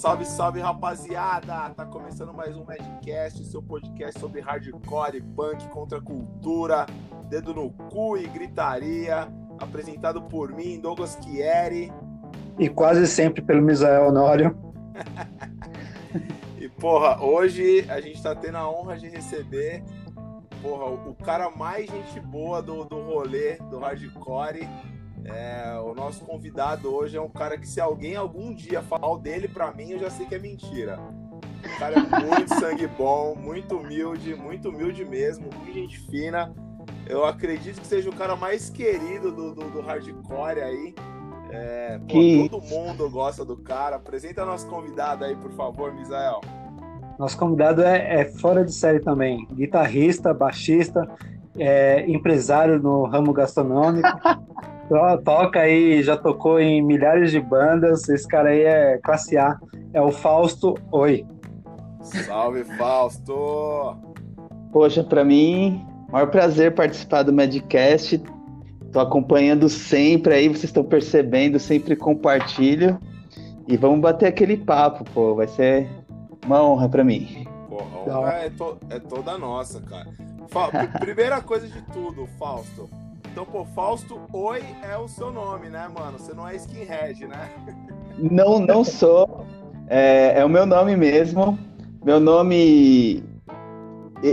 Salve, salve, rapaziada! Tá começando mais um Madcast, seu podcast sobre hardcore, punk, contra a cultura, dedo no cu e gritaria, apresentado por mim, Douglas Chieri. E quase sempre pelo Misael Honório. e, porra, hoje a gente tá tendo a honra de receber, porra, o cara mais gente boa do, do rolê, do hardcore, é, o nosso convidado hoje é um cara que se alguém algum dia falar dele para mim, eu já sei que é mentira. O cara é muito sangue bom, muito humilde, muito humilde mesmo, muito gente fina. Eu acredito que seja o cara mais querido do, do, do hardcore aí. É, pô, que... Todo mundo gosta do cara. Apresenta nosso convidado aí, por favor, Misael. Nosso convidado é, é fora de série também. Guitarrista, baixista, é, empresário no ramo gastronômico. Toca aí, já tocou em milhares de bandas. Esse cara aí é classe A. É o Fausto Oi. Salve, Fausto! Poxa, para mim, maior prazer participar do Medcast. Tô acompanhando sempre aí, vocês estão percebendo, sempre compartilho. E vamos bater aquele papo, pô. Vai ser uma honra para mim. Porra, a honra é, to é toda nossa, cara. Fa primeira coisa de tudo, Fausto então, pô, Fausto Oi é o seu nome, né, mano? Você não é skinhead, né? Não, não sou. É, é o meu nome mesmo. Meu nome.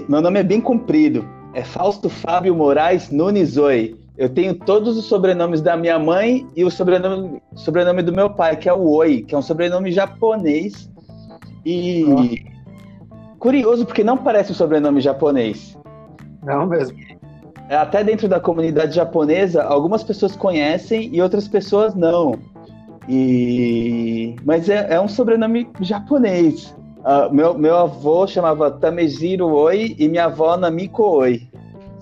Meu nome é bem comprido. É Fausto Fábio Moraes Nunes Oi. Eu tenho todos os sobrenomes da minha mãe e o sobrenome, sobrenome do meu pai, que é o Oi, que é um sobrenome japonês. E. Oh. Curioso, porque não parece um sobrenome japonês. Não mesmo. Até dentro da comunidade japonesa, algumas pessoas conhecem e outras pessoas não. E mas é, é um sobrenome japonês. Uh, meu, meu avô chamava Tamejiro Oi e minha avó Namiko Oi.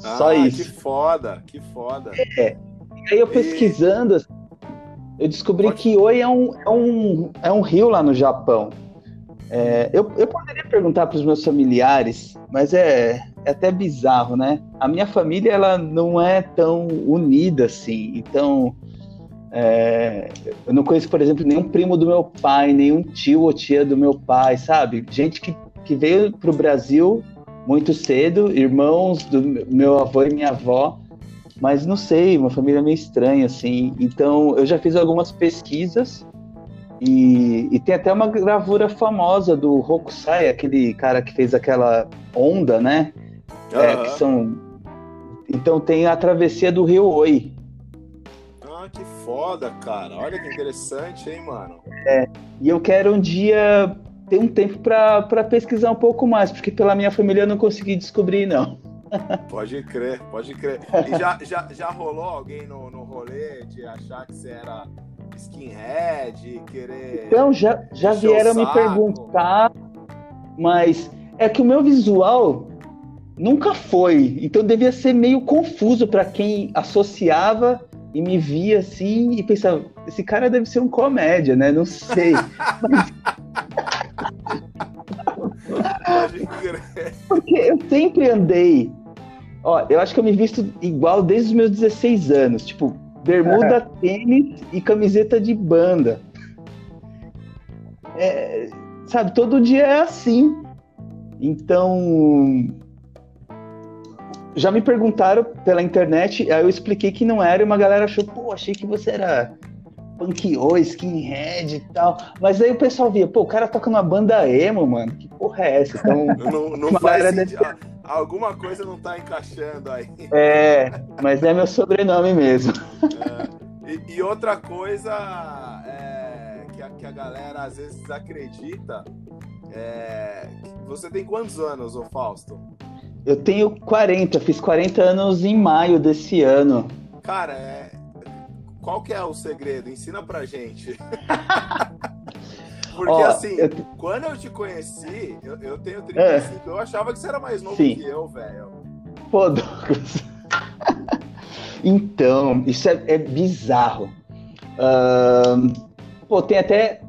Ah, Só isso. Que foda, que foda. É. E aí eu pesquisando, e... eu descobri Pode... que Oi é um, é, um, é um rio lá no Japão. É, eu, eu poderia perguntar para os meus familiares, mas é, é até bizarro, né? A minha família ela não é tão unida assim, então é, eu não conheço, por exemplo, nenhum primo do meu pai, nenhum tio ou tia do meu pai, sabe? Gente que, que veio para o Brasil muito cedo, irmãos do meu avô e minha avó, mas não sei, uma família meio estranha assim. Então eu já fiz algumas pesquisas e, e, tem até uma gravura famosa do Hokusai, aquele cara que fez aquela onda, né? Uhum. É, que são. Então tem a travessia do Rio Oi. Ah, que foda, cara. Olha que interessante, hein, mano? É. E eu quero um dia ter um tempo para pesquisar um pouco mais, porque pela minha família eu não consegui descobrir, não. Pode crer, pode crer. E já, já, já rolou alguém no, no rolê de achar que você era skinhead, querer. Então, já, já vieram me perguntar, mas é que o meu visual nunca foi. Então devia ser meio confuso para quem associava e me via assim e pensava: esse cara deve ser um comédia, né? Não sei. Porque eu sempre andei. Ó, eu acho que eu me visto igual desde os meus 16 anos. Tipo, bermuda, tênis e camiseta de banda. É, sabe, todo dia é assim. Então, já me perguntaram pela internet, aí eu expliquei que não era, e uma galera achou, pô, achei que você era punkio, skinhead e tal. Mas aí o pessoal via, pô, o cara toca numa banda emo, mano. Que porra é essa? Então, não, não faz. Deve... Alguma coisa não tá encaixando aí. É, mas é meu sobrenome mesmo. É. E, e, outra coisa é, que, a, que a galera às vezes desacredita é. Você tem quantos anos, ô Fausto? Eu tenho 40, fiz 40 anos em maio desse ano. Cara, é... qual que é o segredo? Ensina pra gente. Porque Ó, assim, eu... quando eu te conheci, eu, eu tenho 35, é. eu achava que você era mais novo Sim. que eu, velho. Pô, Douglas. então, isso é, é bizarro. Uh, pô, tem até.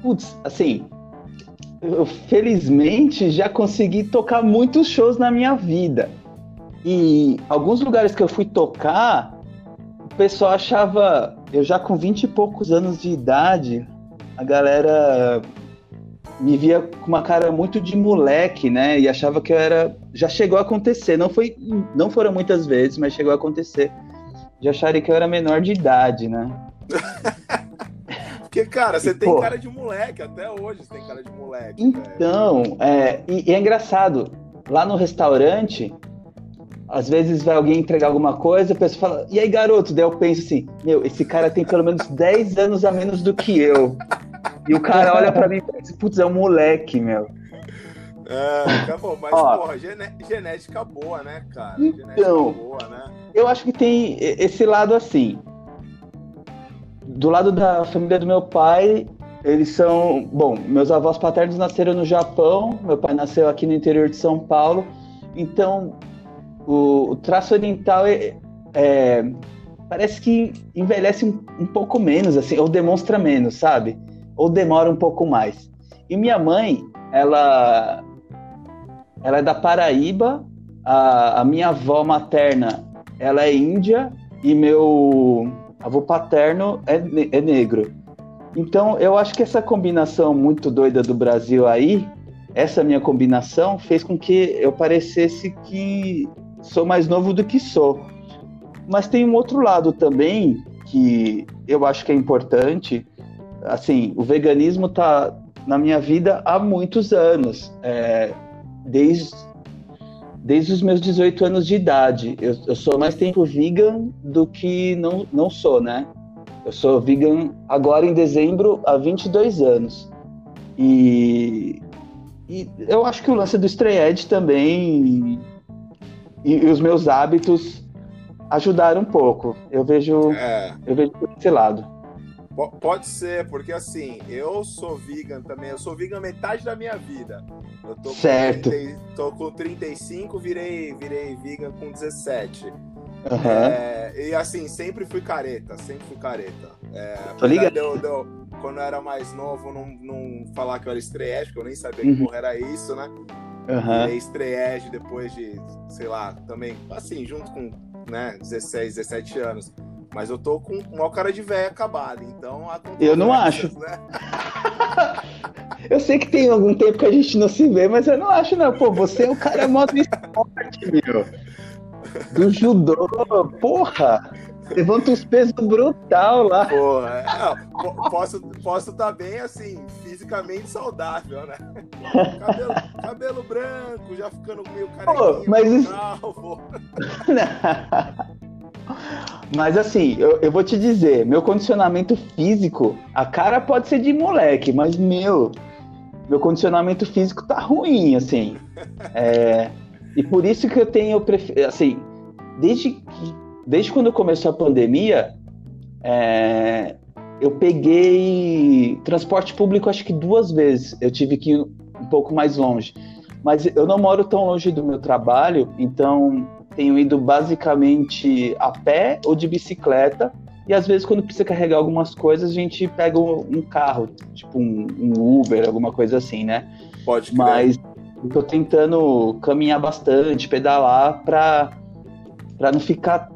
Putz, assim, eu felizmente já consegui tocar muitos shows na minha vida. E alguns lugares que eu fui tocar, o pessoal achava, eu já com 20 e poucos anos de idade, a galera me via com uma cara muito de moleque, né? E achava que eu era. Já chegou a acontecer, não foi, não foram muitas vezes, mas chegou a acontecer. De acharem que eu era menor de idade, né? Porque, cara, você e, tem pô, cara de moleque, até hoje você tem cara de moleque. Então, é, e, e é engraçado, lá no restaurante, às vezes vai alguém entregar alguma coisa, a pessoa fala, e aí, garoto? Daí eu penso assim, meu, esse cara tem pelo menos 10 anos a menos do que eu. E o cara olha pra mim e pensa, putz, é um moleque, meu. É, acabou, mas, Ó, porra, genética boa, né, cara? Então, boa, né? eu acho que tem esse lado assim. Do lado da família do meu pai, eles são. Bom, meus avós paternos nasceram no Japão, meu pai nasceu aqui no interior de São Paulo, então o, o traço oriental é, é, parece que envelhece um, um, pouco menos, assim, ou demonstra menos, sabe? Ou demora um pouco mais. E minha mãe, ela, ela é da Paraíba, a, a minha avó materna, ela é índia e meu avô paterno é, é negro. Então, eu acho que essa combinação muito doida do Brasil aí, essa minha combinação, fez com que eu parecesse que sou mais novo do que sou. Mas tem um outro lado também que eu acho que é importante. Assim, o veganismo está na minha vida há muitos anos, é, desde, desde os meus 18 anos de idade. Eu, eu, sou mais tempo vegan do que não, não sou, né? Eu sou vegan agora em dezembro há 22 anos. E, e eu acho que o lance do Stray Edge também e, e, os meus hábitos ajudaram um pouco. Eu vejo, é. eu vejo por esse lado. Pode ser, porque assim, eu sou vegan também, eu sou vegan metade da minha vida. Eu tô certo. Com 30, tô com 35, virei, virei vegan com 17. Uhum. É, e assim, sempre fui careta, sempre fui careta. É, Tô ligado. Deu, deu, quando eu era mais novo, não, não falar que eu era estreante, porque eu nem sabia uhum. que porra era isso, né? Uhum. E estreege depois de, sei lá, também, assim, junto com né, 16, 17 anos. Mas eu tô com uma cara de velho acabado, então... Eu não acho. Né? eu sei que tem algum tempo que a gente não se vê, mas eu não acho, não. Pô, você é o cara modo esporte, meu. Do judô, porra! Levanta uns pesos brutal lá. Porra, é, posso posso estar tá bem assim, fisicamente saudável, né? Cabelo, cabelo branco, já ficando meio carequinho, mas isso... calvo. Mas assim, eu, eu, vou te dizer, meu condicionamento físico, a cara pode ser de moleque, mas meu, meu condicionamento físico tá ruim, assim. É, e por isso que eu tenho, assim, desde que desde quando começou a pandemia, é, eu peguei transporte público acho que duas vezes. Eu tive que ir um pouco mais longe. Mas eu não moro tão longe do meu trabalho, então tenho ido basicamente a pé ou de bicicleta. E às vezes, quando precisa carregar algumas coisas, a gente pega um carro, tipo um, um Uber, alguma coisa assim, né? Pode crer. Mas eu tô tentando caminhar bastante, pedalar, para não ficar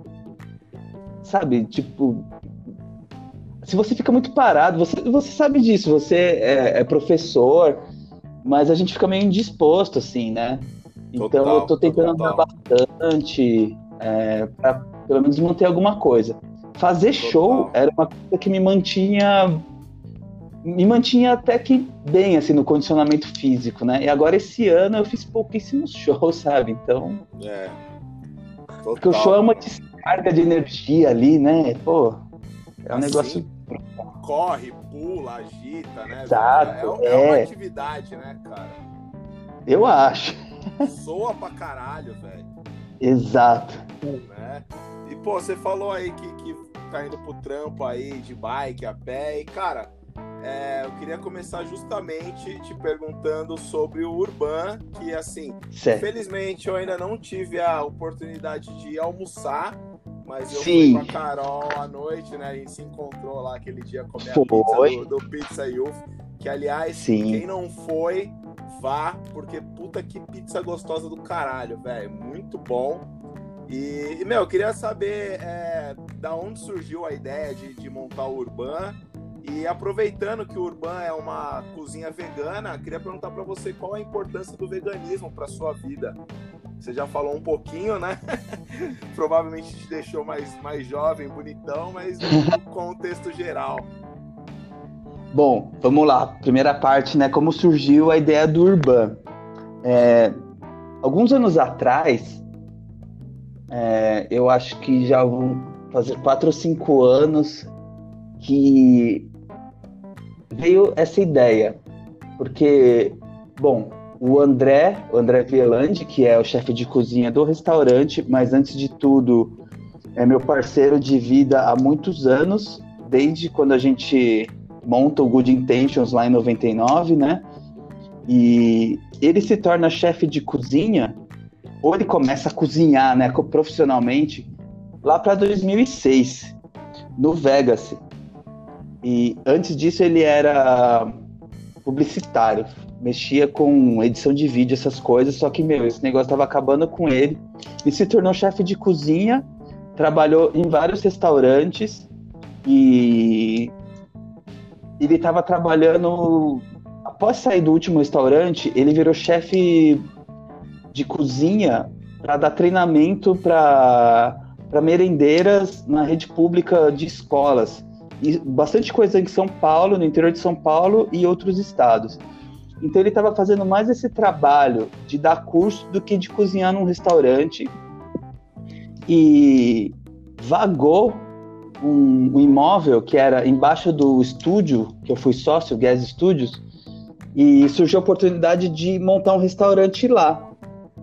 sabe? Tipo, se você fica muito parado, você, você sabe disso, você é, é professor, mas a gente fica meio indisposto, assim, né? Então total, eu tô tentando andar bastante, é, pra pelo menos manter alguma coisa. Fazer total. show era uma coisa que me mantinha me mantinha até que bem assim no condicionamento físico, né? E agora esse ano eu fiz pouquíssimos shows, sabe? Então, é. Total. Porque o show é uma carga de energia ali, né? Pô, é um assim, negócio. Corre, pula, agita, né? Exato. É, é, é uma atividade, né, cara? Eu acho. Soa pra caralho, velho. Exato. Né? E, pô, você falou aí que, que tá indo pro trampo aí de bike, a pé, e, cara, é, eu queria começar justamente te perguntando sobre o Urban, que assim, certo. infelizmente eu ainda não tive a oportunidade de almoçar, mas eu Sim. fui com a Carol à noite, né? A gente se encontrou lá aquele dia comer a pizza do, do Pizza Youth. Que, aliás, Sim. quem não foi, vá, porque puta que pizza gostosa do caralho, velho. Muito bom. E, meu, eu queria saber é, da onde surgiu a ideia de, de montar o Urban E aproveitando que o Urban é uma cozinha vegana, queria perguntar para você qual a importância do veganismo para sua vida. Você já falou um pouquinho, né? Provavelmente te deixou mais, mais jovem, bonitão, mas no contexto geral. Bom, vamos lá. Primeira parte, né? Como surgiu a ideia do Urban. É, alguns anos atrás, é, eu acho que já vão fazer quatro ou cinco anos que veio essa ideia. Porque, bom, o André, o André Vielandi, que é o chefe de cozinha do restaurante, mas antes de tudo é meu parceiro de vida há muitos anos, desde quando a gente monta o Good Intentions lá em 99, né? E ele se torna chefe de cozinha, ou ele começa a cozinhar, né, profissionalmente, lá para 2006, no Vegas. E antes disso ele era publicitário, mexia com edição de vídeo, essas coisas, só que, meu, esse negócio tava acabando com ele. E se tornou chefe de cozinha, trabalhou em vários restaurantes e ele estava trabalhando. Após sair do último restaurante, ele virou chefe de cozinha para dar treinamento para merendeiras na rede pública de escolas. E bastante coisa em São Paulo, no interior de São Paulo e outros estados. Então ele estava fazendo mais esse trabalho de dar curso do que de cozinhar num restaurante. E vagou um, um, imóvel que era embaixo do estúdio, que eu fui sócio, Gas Studios, e surgiu a oportunidade de montar um restaurante lá.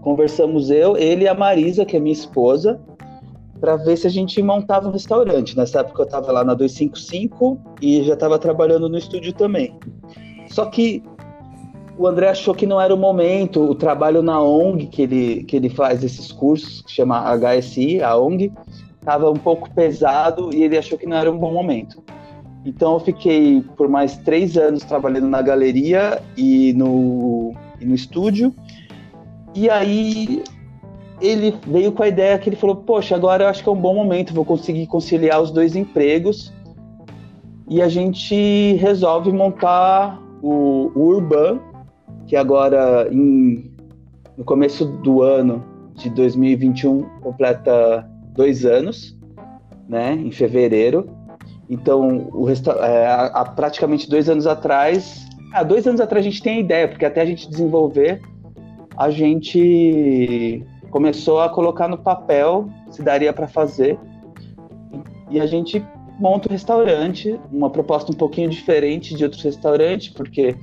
Conversamos eu, ele e a Marisa, que é minha esposa, para ver se a gente montava um restaurante. Nessa época eu estava lá na 255 e já estava trabalhando no estúdio também. Só que o André achou que não era o momento, o trabalho na ONG que ele, que ele faz esses cursos, que chama HSI, a ONG, estava um pouco pesado e ele achou que não era um bom momento. Então eu fiquei por mais três anos trabalhando na galeria e no, e no estúdio. E aí ele veio com a ideia que ele falou: Poxa, agora eu acho que é um bom momento, vou conseguir conciliar os dois empregos. E a gente resolve montar o, o Urban, que agora em, no começo do ano de 2021 completa dois anos, né, em fevereiro. Então, o resta é, há, praticamente dois anos atrás, há dois anos atrás a gente tem a ideia, porque até a gente desenvolver, a gente começou a colocar no papel se daria para fazer. E a gente monta o restaurante, uma proposta um pouquinho diferente de outros restaurantes, porque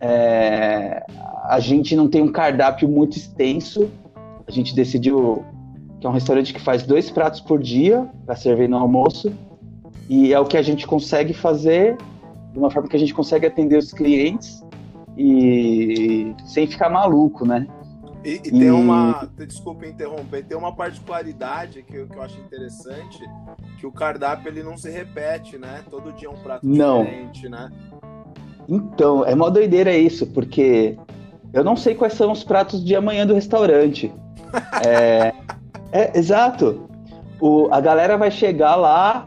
é, a gente não tem um cardápio muito extenso. A gente decidiu que é um restaurante que faz dois pratos por dia para servir no almoço. E é o que a gente consegue fazer de uma forma que a gente consegue atender os clientes e sem ficar maluco, né? E, e tem uma. Desculpa interromper, tem uma particularidade que, eu, que eu acho interessante, que o cardápio ele não se repete, né? Todo dia é um prato não. diferente, né? Então, é mó doideira isso, porque eu não sei quais são os pratos de amanhã do restaurante. é, é, exato. O, a galera vai chegar lá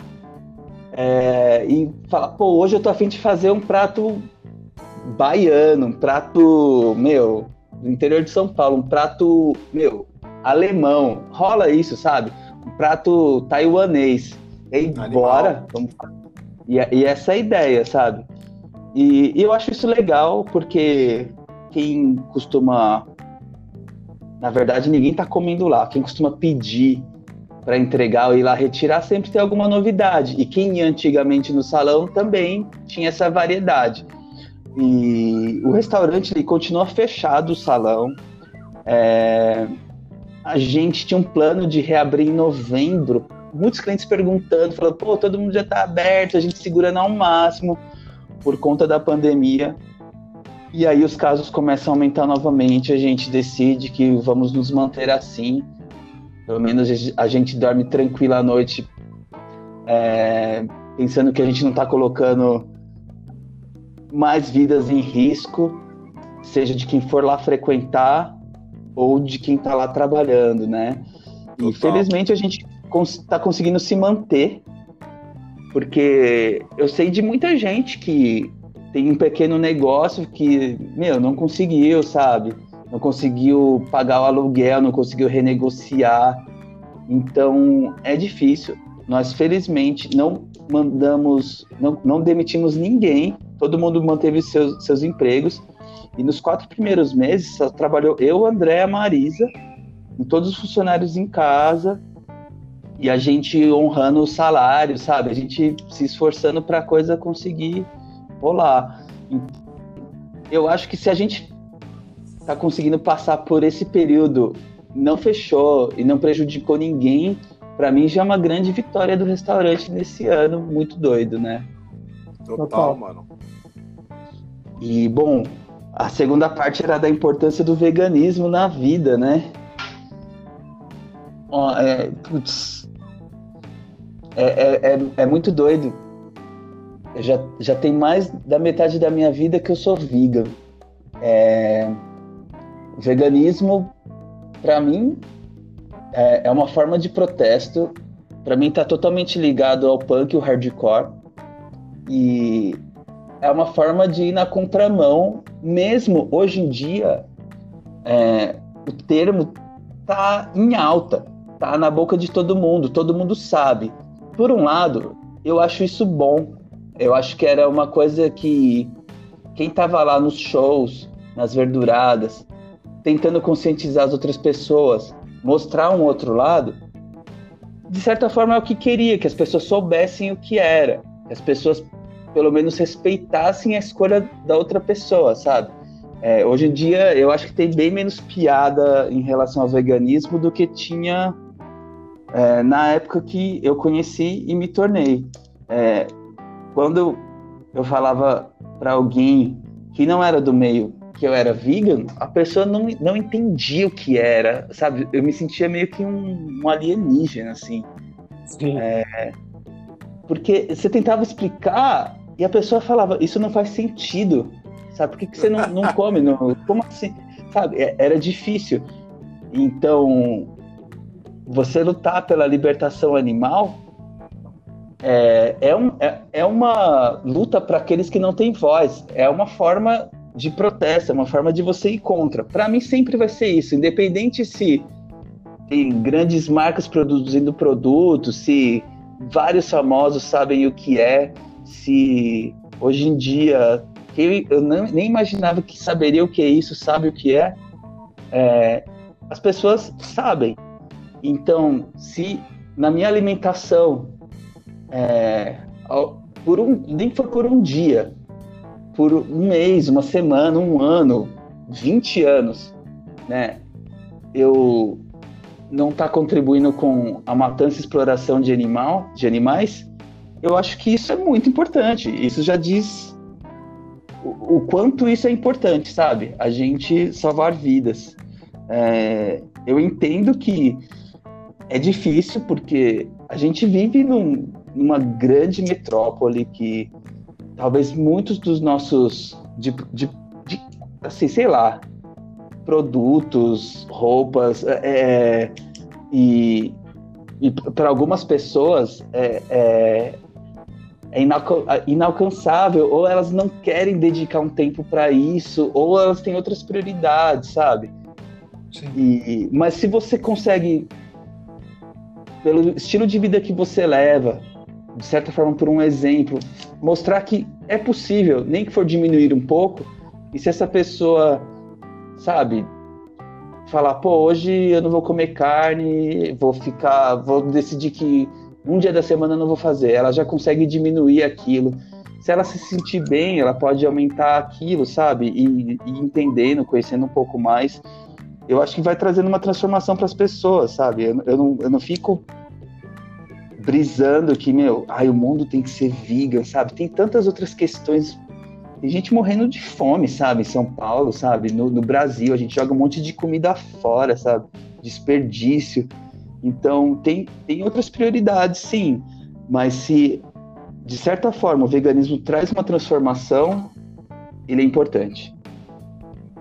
é, e falar, pô, hoje eu tô afim de fazer um prato baiano, um prato, meu, do interior de São Paulo, um prato, meu, alemão. Rola isso, sabe? Um prato taiwanês. E aí, bora, vamos e, e essa é a ideia, sabe? E, e eu acho isso legal, porque quem costuma na verdade, ninguém está comendo lá. Quem costuma pedir para entregar ou ir lá retirar sempre tem alguma novidade. E quem ia antigamente no salão também tinha essa variedade. E o restaurante ele continua fechado, o salão. É... A gente tinha um plano de reabrir em novembro. Muitos clientes perguntando, falando, pô, todo mundo já está aberto, a gente segurando ao máximo por conta da pandemia. E aí os casos começam a aumentar novamente, a gente decide que vamos nos manter assim. Pelo menos a gente dorme tranquila à noite, é, pensando que a gente não está colocando mais vidas em risco, seja de quem for lá frequentar ou de quem está lá trabalhando, né? Infelizmente a gente está conseguindo se manter Porque eu sei de muita gente que tem um pequeno negócio que, meu, não conseguiu, sabe? Não conseguiu pagar o aluguel, não conseguiu renegociar. Então, é difícil. Nós, felizmente, não mandamos, não, não demitimos ninguém, todo mundo manteve seus, seus empregos. E nos quatro primeiros meses, só trabalhou eu, André, a Marisa, e todos os funcionários em casa, e a gente honrando o salário, sabe? A gente se esforçando para a coisa conseguir rolar. Eu acho que se a gente tá conseguindo passar por esse período, não fechou e não prejudicou ninguém, para mim já é uma grande vitória do restaurante nesse ano, muito doido, né? Total, mano. E bom, a segunda parte era da importância do veganismo na vida, né? Ó, é, putz, é, é, é, é muito doido. Já, já tem mais da metade da minha vida que eu sou vegan. É, veganismo, para mim, é, é, uma forma de protesto. Para mim, está totalmente ligado ao punk e o hardcore. E é uma forma de ir na contramão, mesmo hoje em dia, é, o termo tá em alta, tá na boca de todo mundo, todo mundo sabe por um lado, eu acho isso bom. Eu acho que era uma coisa que quem estava lá nos shows, nas verduradas, tentando conscientizar as outras pessoas, mostrar um outro lado, de certa forma é o que queria, que as pessoas soubessem o que era, que as pessoas pelo menos respeitassem a escolha da outra pessoa, sabe? É, hoje em dia eu acho que tem bem menos piada em relação ao veganismo do que tinha é, na época que eu conheci e me tornei. É, quando eu falava para alguém que não era do meio que eu era vegan, a pessoa não, não entendia o que era, sabe? Eu me sentia meio que um, um alienígena, assim. Sim. É, porque você tentava explicar e a pessoa falava, isso não faz sentido, sabe? Por que, que você não, não come? Não, como assim? Sabe? É, era difícil. Então, você lutar pela libertação animal é, é, um, é, é uma luta para aqueles que não têm voz. É uma forma de protesto, é uma forma de você ir contra. Para mim sempre vai ser isso, independente se tem grandes marcas produzindo produtos, se vários famosos sabem o que é, se hoje em dia eu, não, nem imaginava que saberia o que é isso, sabe o que é, é as pessoas sabem. Então, se na minha alimentação, é, por um, nem foi por um dia, por um mês, uma semana, um ano, 20 anos, né, eu não está contribuindo com a matança e exploração de animal, de animais, eu acho que isso é muito importante. Isso já diz o, o quanto isso é importante, sabe? A gente salvar vidas. É, eu entendo que é difícil porque a gente vive num, numa grande metrópole que talvez muitos dos nossos de, de, de assim sei lá produtos roupas é, é e, e para algumas pessoas é, é, é inalcançável ou elas não querem dedicar um tempo para isso ou elas têm outras prioridades sabe Sim. E, mas se você consegue pelo estilo de vida que você leva, de certa forma por um exemplo, mostrar que é possível, nem que for diminuir um pouco, e se essa pessoa, sabe, falar, pô, hoje eu não vou comer carne, vou ficar, vou decidir que um dia da semana eu não vou fazer, ela já consegue diminuir aquilo. Se ela se sentir bem, ela pode aumentar aquilo, sabe? E, e entendendo, conhecendo um pouco mais eu acho que vai trazendo uma transformação para as pessoas, sabe? Eu, eu, não, eu não fico brisando que, meu, ai, o mundo tem que ser vegan, sabe? Tem tantas outras questões. Tem gente morrendo de fome, sabe? Em São Paulo, sabe? No, no Brasil, a gente joga um monte de comida fora, sabe? Desperdício. Então, tem, tem outras prioridades, sim. Mas se, de certa forma, o veganismo traz uma transformação, ele é importante.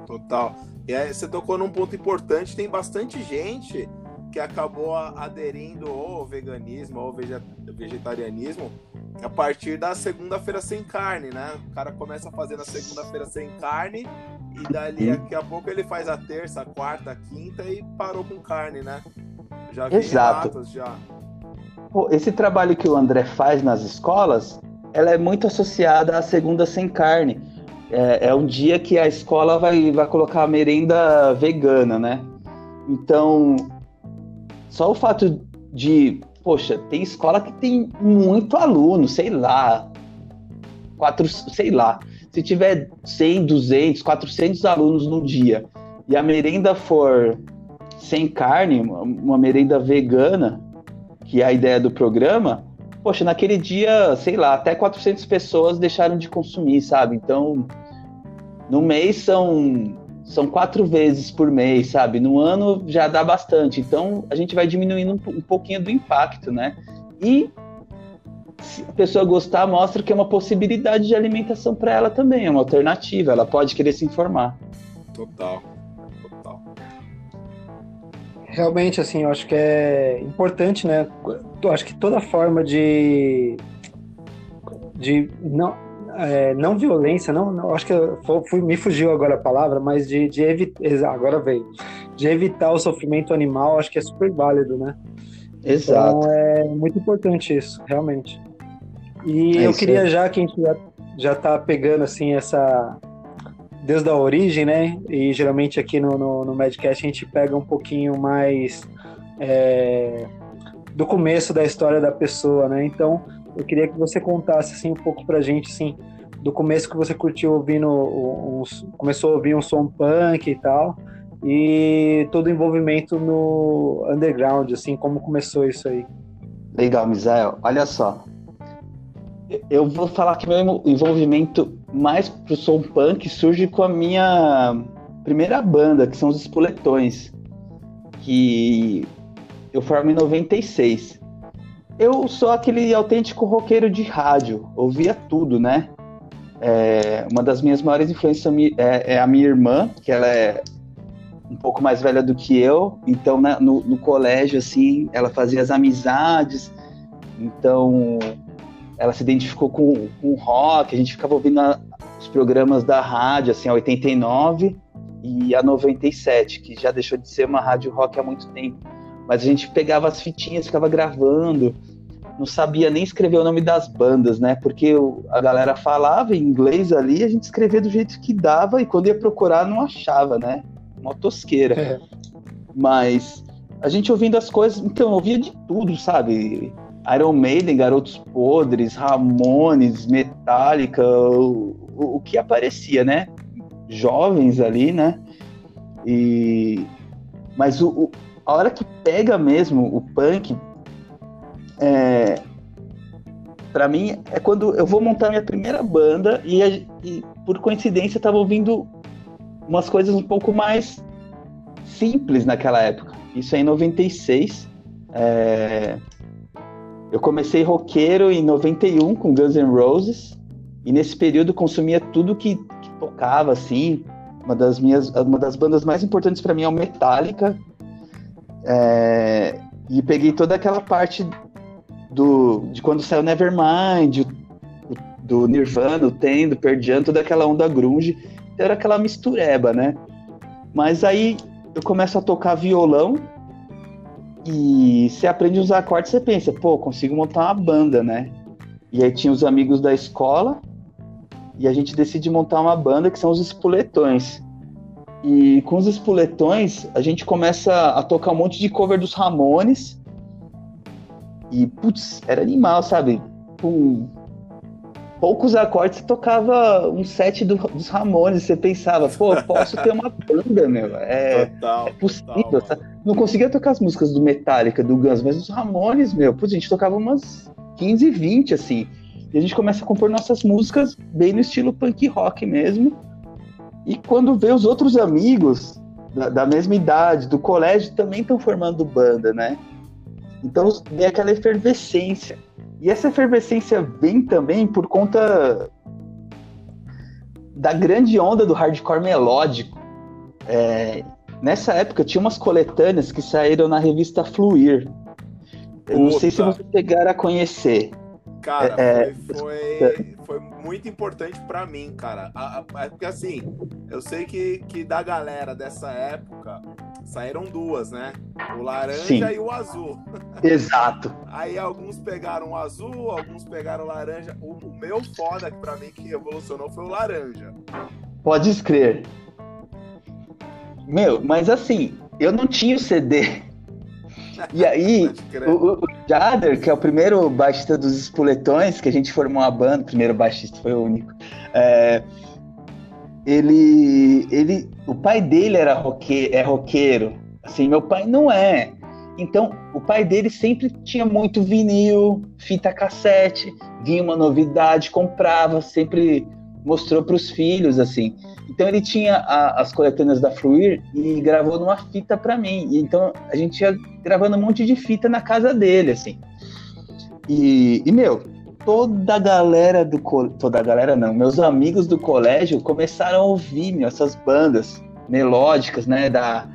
Total. E aí você tocou num ponto importante, tem bastante gente que acabou aderindo ao veganismo ou ao vegetarianismo a partir da segunda-feira sem carne, né? O cara começa a fazer na segunda-feira sem carne e dali daqui a pouco ele faz a terça, a quarta, a quinta e parou com carne, né? Já vi Exato. relatos já. Pô, esse trabalho que o André faz nas escolas, ela é muito associada à segunda sem carne. É, é um dia que a escola vai, vai colocar a merenda vegana, né? Então, só o fato de, poxa, tem escola que tem muito aluno, sei lá, quatro, sei lá. Se tiver 100, 200, 400 alunos no dia e a merenda for sem carne, uma, merenda vegana, que é a ideia do programa, poxa, naquele dia, sei lá, até 400 pessoas deixaram de consumir, sabe? Então, no mês são, são quatro vezes por mês, sabe? No ano já dá bastante. Então, a gente vai diminuindo um, um pouquinho do impacto, né? E se a pessoa gostar, mostra que é uma possibilidade de alimentação para ela também, é uma alternativa, ela pode querer se informar. Total. Total. Realmente, assim, eu acho que é importante, né? Eu acho que toda forma de. de não, é, não violência, não, não acho que fui, me fugiu agora a palavra, mas de, de evitar. Agora veio. De evitar o sofrimento animal, acho que é super válido, né? Exato. Então é muito importante isso, realmente. E É eu queria aí. já que a gente já, já tá pegando assim essa Deus da origem, né? E geralmente aqui no, no, no Madcast a gente pega um pouquinho mais é, do começo da história da pessoa, né? Então eu queria que você contasse assim um pouco pra gente, assim, do começo que você curtiu ouvindo, começou a ouvir um som punk e tal, e todo o envolvimento no underground, assim, como começou isso aí. Legal, Misael. Olha só. Eu vou falar que meu envolvimento mais pro som punk surge com a minha primeira banda, que são os Espoletões, que eu formo em 96. Eu sou aquele autêntico roqueiro de rádio, ouvia tudo, né? É, uma das minhas maiores influências é, é a minha irmã, que ela é um pouco mais velha do que eu, então né, no, no colégio, assim, ela fazia as amizades, então ela se identificou com, com rock, a gente ficava ouvindo a, os programas da rádio, assim, a 89 e a 97, que já deixou de ser uma rádio rock há muito tempo. Mas a gente pegava as fitinhas, ficava gravando, não sabia nem escrever o nome das bandas, né? Porque a galera falava em inglês ali, a gente escrevia do jeito que dava e quando ia procurar não achava, né? Uma tosqueira. É. Mas a gente ouvindo as coisas, então ouvia de tudo, sabe? Iron Maiden, Garotos Podres, Ramones, Metallica, o, o, o que aparecia, né? Jovens ali, né? E mas o, a hora que pega mesmo o punk, é, para mim é quando eu vou montar minha primeira banda e, e por coincidência eu tava ouvindo umas coisas um pouco mais simples naquela época. Isso é em 96. É... Eu comecei roqueiro em 91 com Guns N' Roses e nesse período consumia tudo que, que tocava assim. Uma das minhas, uma das bandas mais importantes para mim é o Metallica. É... E peguei toda aquela parte do de quando saiu Nevermind, do Nirvana, o Ten, do Pearl Jam, toda aquela onda grunge. Então era aquela mistureba, né? Mas aí eu começo a tocar violão e você aprende a usar acordes, você pensa, pô, consigo montar uma banda, né? E aí tinha os amigos da escola e a gente decide montar uma banda que são os Espoletões. E com os Espoletões, a gente começa a tocar um monte de cover dos Ramones. E, putz, era animal, sabe? Com poucos acordes, você tocava um set do, dos Ramones. Você pensava, pô, posso ter uma banda, meu. É, Total. é possível, total? Não conseguia tocar as músicas do Metallica, do Guns, mas os Ramones, meu, putz, a gente tocava umas 15, 20, assim. E a gente começa a compor nossas músicas bem no estilo punk rock mesmo. E quando vê os outros amigos da, da mesma idade, do colégio, também estão formando banda, né? Então vem aquela efervescência. E essa efervescência vem também por conta da grande onda do hardcore melódico. É, nessa época tinha umas coletâneas que saíram na revista Fluir. Eu não sei se Puta. vocês chegaram a conhecer. Cara, é, foi, foi, foi, muito importante para mim, cara. A, a, porque assim, eu sei que, que da galera dessa época saíram duas, né? O laranja Sim. e o azul. Exato. Aí alguns pegaram o azul, alguns pegaram o laranja. O, o meu foda pra mim que revolucionou foi o laranja. Pode escrever. Meu, mas assim, eu não tinha o CD. E aí, o, o Jader, que é o primeiro baixista dos Espoletões, que a gente formou a banda, o primeiro baixista foi o único. É, ele, ele, o pai dele era roque, é roqueiro. Assim, meu pai não é. Então, o pai dele sempre tinha muito vinil, fita cassete, vinha uma novidade, comprava, sempre mostrou para os filhos, assim. Então ele tinha a, as coletâneas da Fluir e gravou numa fita para mim. E, então a gente ia gravando um monte de fita na casa dele, assim. E, e meu, toda a galera do toda a galera não, meus amigos do colégio começaram a ouvir meu, essas bandas melódicas, né, da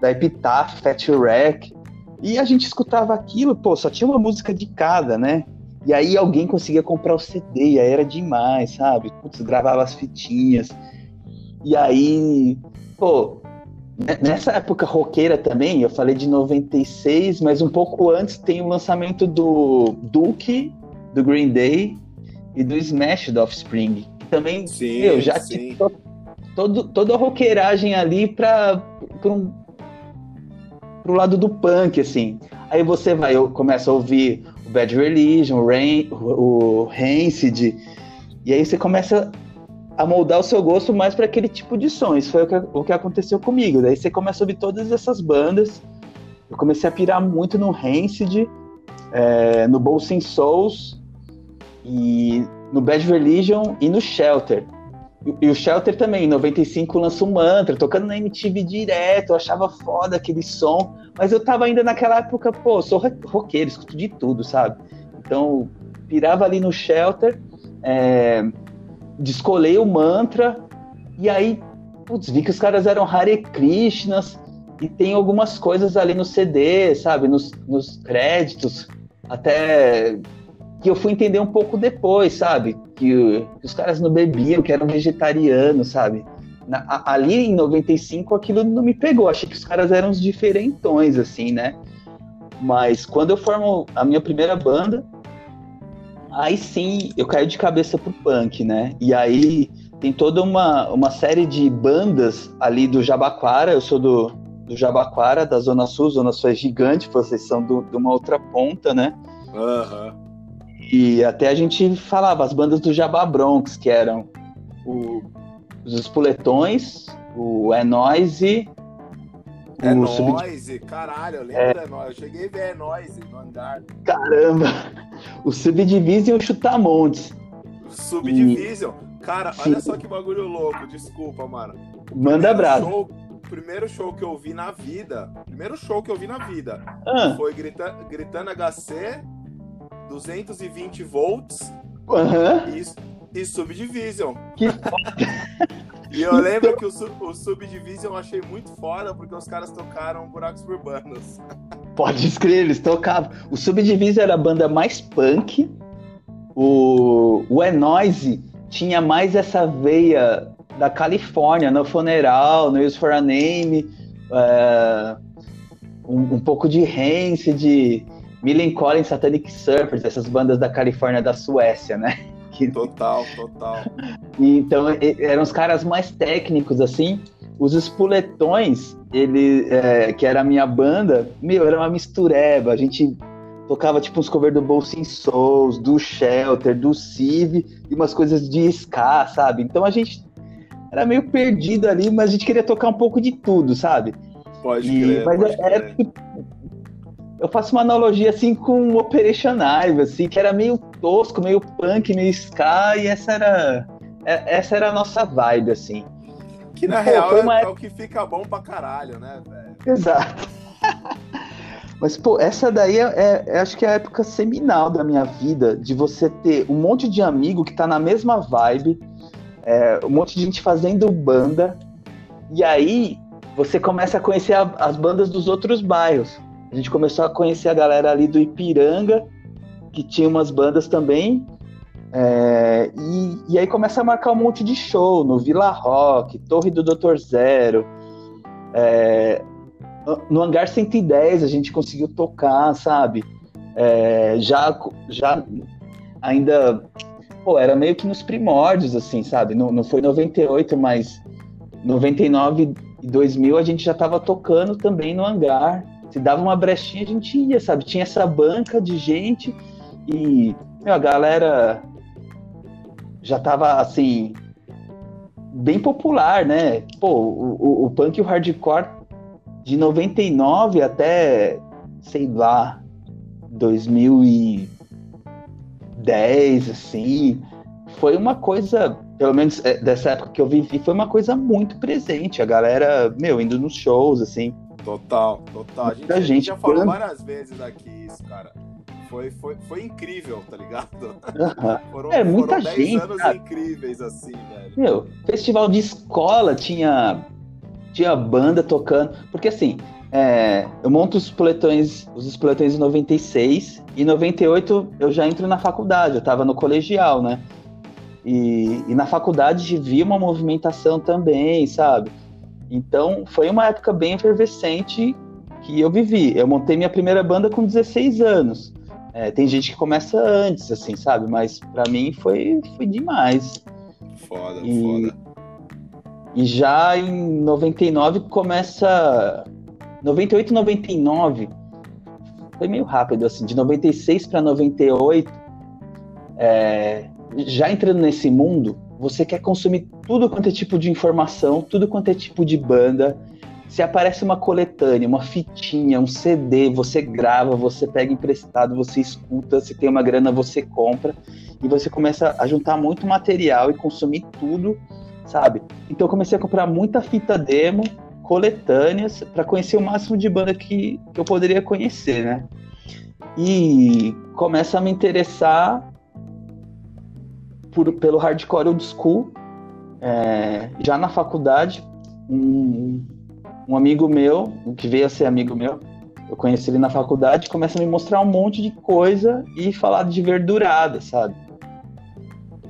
da Epitaph, Fat Wreck. E a gente escutava aquilo, pô, só tinha uma música de cada, né? E aí alguém conseguia comprar o CD, aí era demais, sabe? Putz, gravava as fitinhas. E aí, pô, nessa época roqueira também, eu falei de 96, mas um pouco antes tem o lançamento do Duke, do Green Day e do Smash do Offspring. Também, sim, eu já sim. tinha todo, toda a roqueiragem ali para um, pro lado do punk, assim. Aí você vai, eu começo a ouvir o Bad Religion, o, Rain, o Rancid, e aí você começa a moldar o seu gosto mais para aquele tipo de som. Isso foi o que, o que aconteceu comigo. Daí você começa a ouvir todas essas bandas. Eu comecei a pirar muito no Rancid, é, no Bolsing Souls e no Bad Religion e no Shelter. E, e o Shelter também, em 95 lançou um mantra, tocando na MTV direto, eu achava foda aquele som, mas eu tava ainda naquela época, pô, sou roqueiro, escuto de tudo, sabe? Então, pirava ali no Shelter, é, descolei o mantra, e aí, putz, vi que os caras eram Hare Krishnas, e tem algumas coisas ali no CD, sabe, nos, nos créditos, até que eu fui entender um pouco depois, sabe, que, que os caras não bebiam, que eram vegetarianos, sabe. Na, ali em 95 aquilo não me pegou, achei que os caras eram uns diferentões, assim, né. Mas quando eu formo a minha primeira banda, aí sim eu caí de cabeça pro punk, né? E aí tem toda uma, uma série de bandas ali do Jabaquara, eu sou do, do Jabaquara, da Zona Sul, Zona Sul é gigante, vocês são do, de uma outra ponta, né? Uhum. E até a gente falava as bandas do Jabá Bronx, que eram o, os Espoletões, o É Noise, é Noise, sub... caralho, eu lembro é... da Noise. Eu cheguei a ver É Noise no andar. Caramba! O Subdivision o Chutamontes. Subdivision. E... Cara, Sim. olha só que bagulho louco, desculpa, mano. Manda abraço. Show, primeiro show que eu vi na vida, primeiro show que eu vi na vida, ah. foi grita, Gritando HC, 220 volts uhum. e, e Subdivision. Que E eu lembro que o, o Subdivision eu achei muito foda porque os caras tocaram Buracos Urbanos. Pode escrever, eles tocavam. O Subdivision era a banda mais punk. O, o Enoise tinha mais essa veia da Califórnia, no Funeral, no Use for a Name, uh, um, um, pouco de Hance, de Millen Collins, Satanic Surfers, essas bandas da Califórnia da Suécia, né? Total, total. então, eram os caras mais técnicos, assim. Os Espuletões, ele, é, que era a minha banda, meu, era uma mistureba. A gente tocava tipo uns covers do Bolsin Souls, do Shelter, do Civ e umas coisas de ska, sabe? Então a gente era meio perdido ali, mas a gente queria tocar um pouco de tudo, sabe? Pode e, crer, mas pode era, crer. Eu faço uma analogia assim com Operation Ivy, assim, que era meio tosco, meio punk, meio ska, e essa era é, essa era a nossa vibe, assim. Que na pô, real é, uma... é, o que fica bom pra caralho, né, velho? Exato. Mas, pô, essa daí é, é, é, acho que é a época seminal da minha vida, de você ter um monte de amigo que tá na mesma vibe, é, um monte de gente fazendo banda, e aí você começa a conhecer a, as bandas dos outros bairros. A gente começou a conhecer a galera ali do Ipiranga que tinha umas bandas também. É, e, e, aí começa a marcar um monte de show no Vila Rock, Torre do Doutor Zero. É, no Hangar 110 a gente conseguiu tocar, sabe? É, já, já ainda, pô, era meio que nos primórdios, assim, sabe? Não, não foi 98, mas 99 e 2000 a gente já tava tocando também no Hangar. Se dava uma brechinha, a gente ia, sabe? Tinha essa banca de gente e meu, a galera já tava assim bem popular, né? Pô, o, o, o punk e o hardcore de 99 até, sei lá, 2010, assim, foi uma coisa, pelo menos é, dessa época que eu vivi, foi uma coisa muito presente. A galera, meu, indo nos shows, assim. Total, total. A gente, a gente já falou várias vezes aqui isso, cara. Foi, foi, foi incrível, tá ligado? Foram, é, muita foram gente. anos cara. incríveis, assim, velho. Meu, festival de escola tinha, tinha banda tocando. Porque assim, é, eu monto os poletões, os espoletões em 96 e 98 eu já entro na faculdade, eu tava no colegial, né? E, e na faculdade vi uma movimentação também, sabe? Então foi uma época bem efervescente que eu vivi. Eu montei minha primeira banda com 16 anos. É, tem gente que começa antes, assim, sabe? Mas para mim foi, foi demais. Foda, e, foda. E já em 99 começa. 98 99 foi meio rápido, assim, de 96 para 98. É, já entrando nesse mundo, você quer consumir tudo quanto é tipo de informação, tudo quanto é tipo de banda. Se aparece uma coletânea, uma fitinha, um CD, você grava, você pega emprestado, você escuta, se tem uma grana, você compra e você começa a juntar muito material e consumir tudo, sabe? Então eu comecei a comprar muita fita demo, coletâneas, para conhecer o máximo de banda que, que eu poderia conhecer, né? E começa a me interessar por, pelo hardcore old school. É, já na faculdade, um, um amigo meu, que veio a ser amigo meu, eu conheci ele na faculdade, começa a me mostrar um monte de coisa e falar de verdurada, sabe?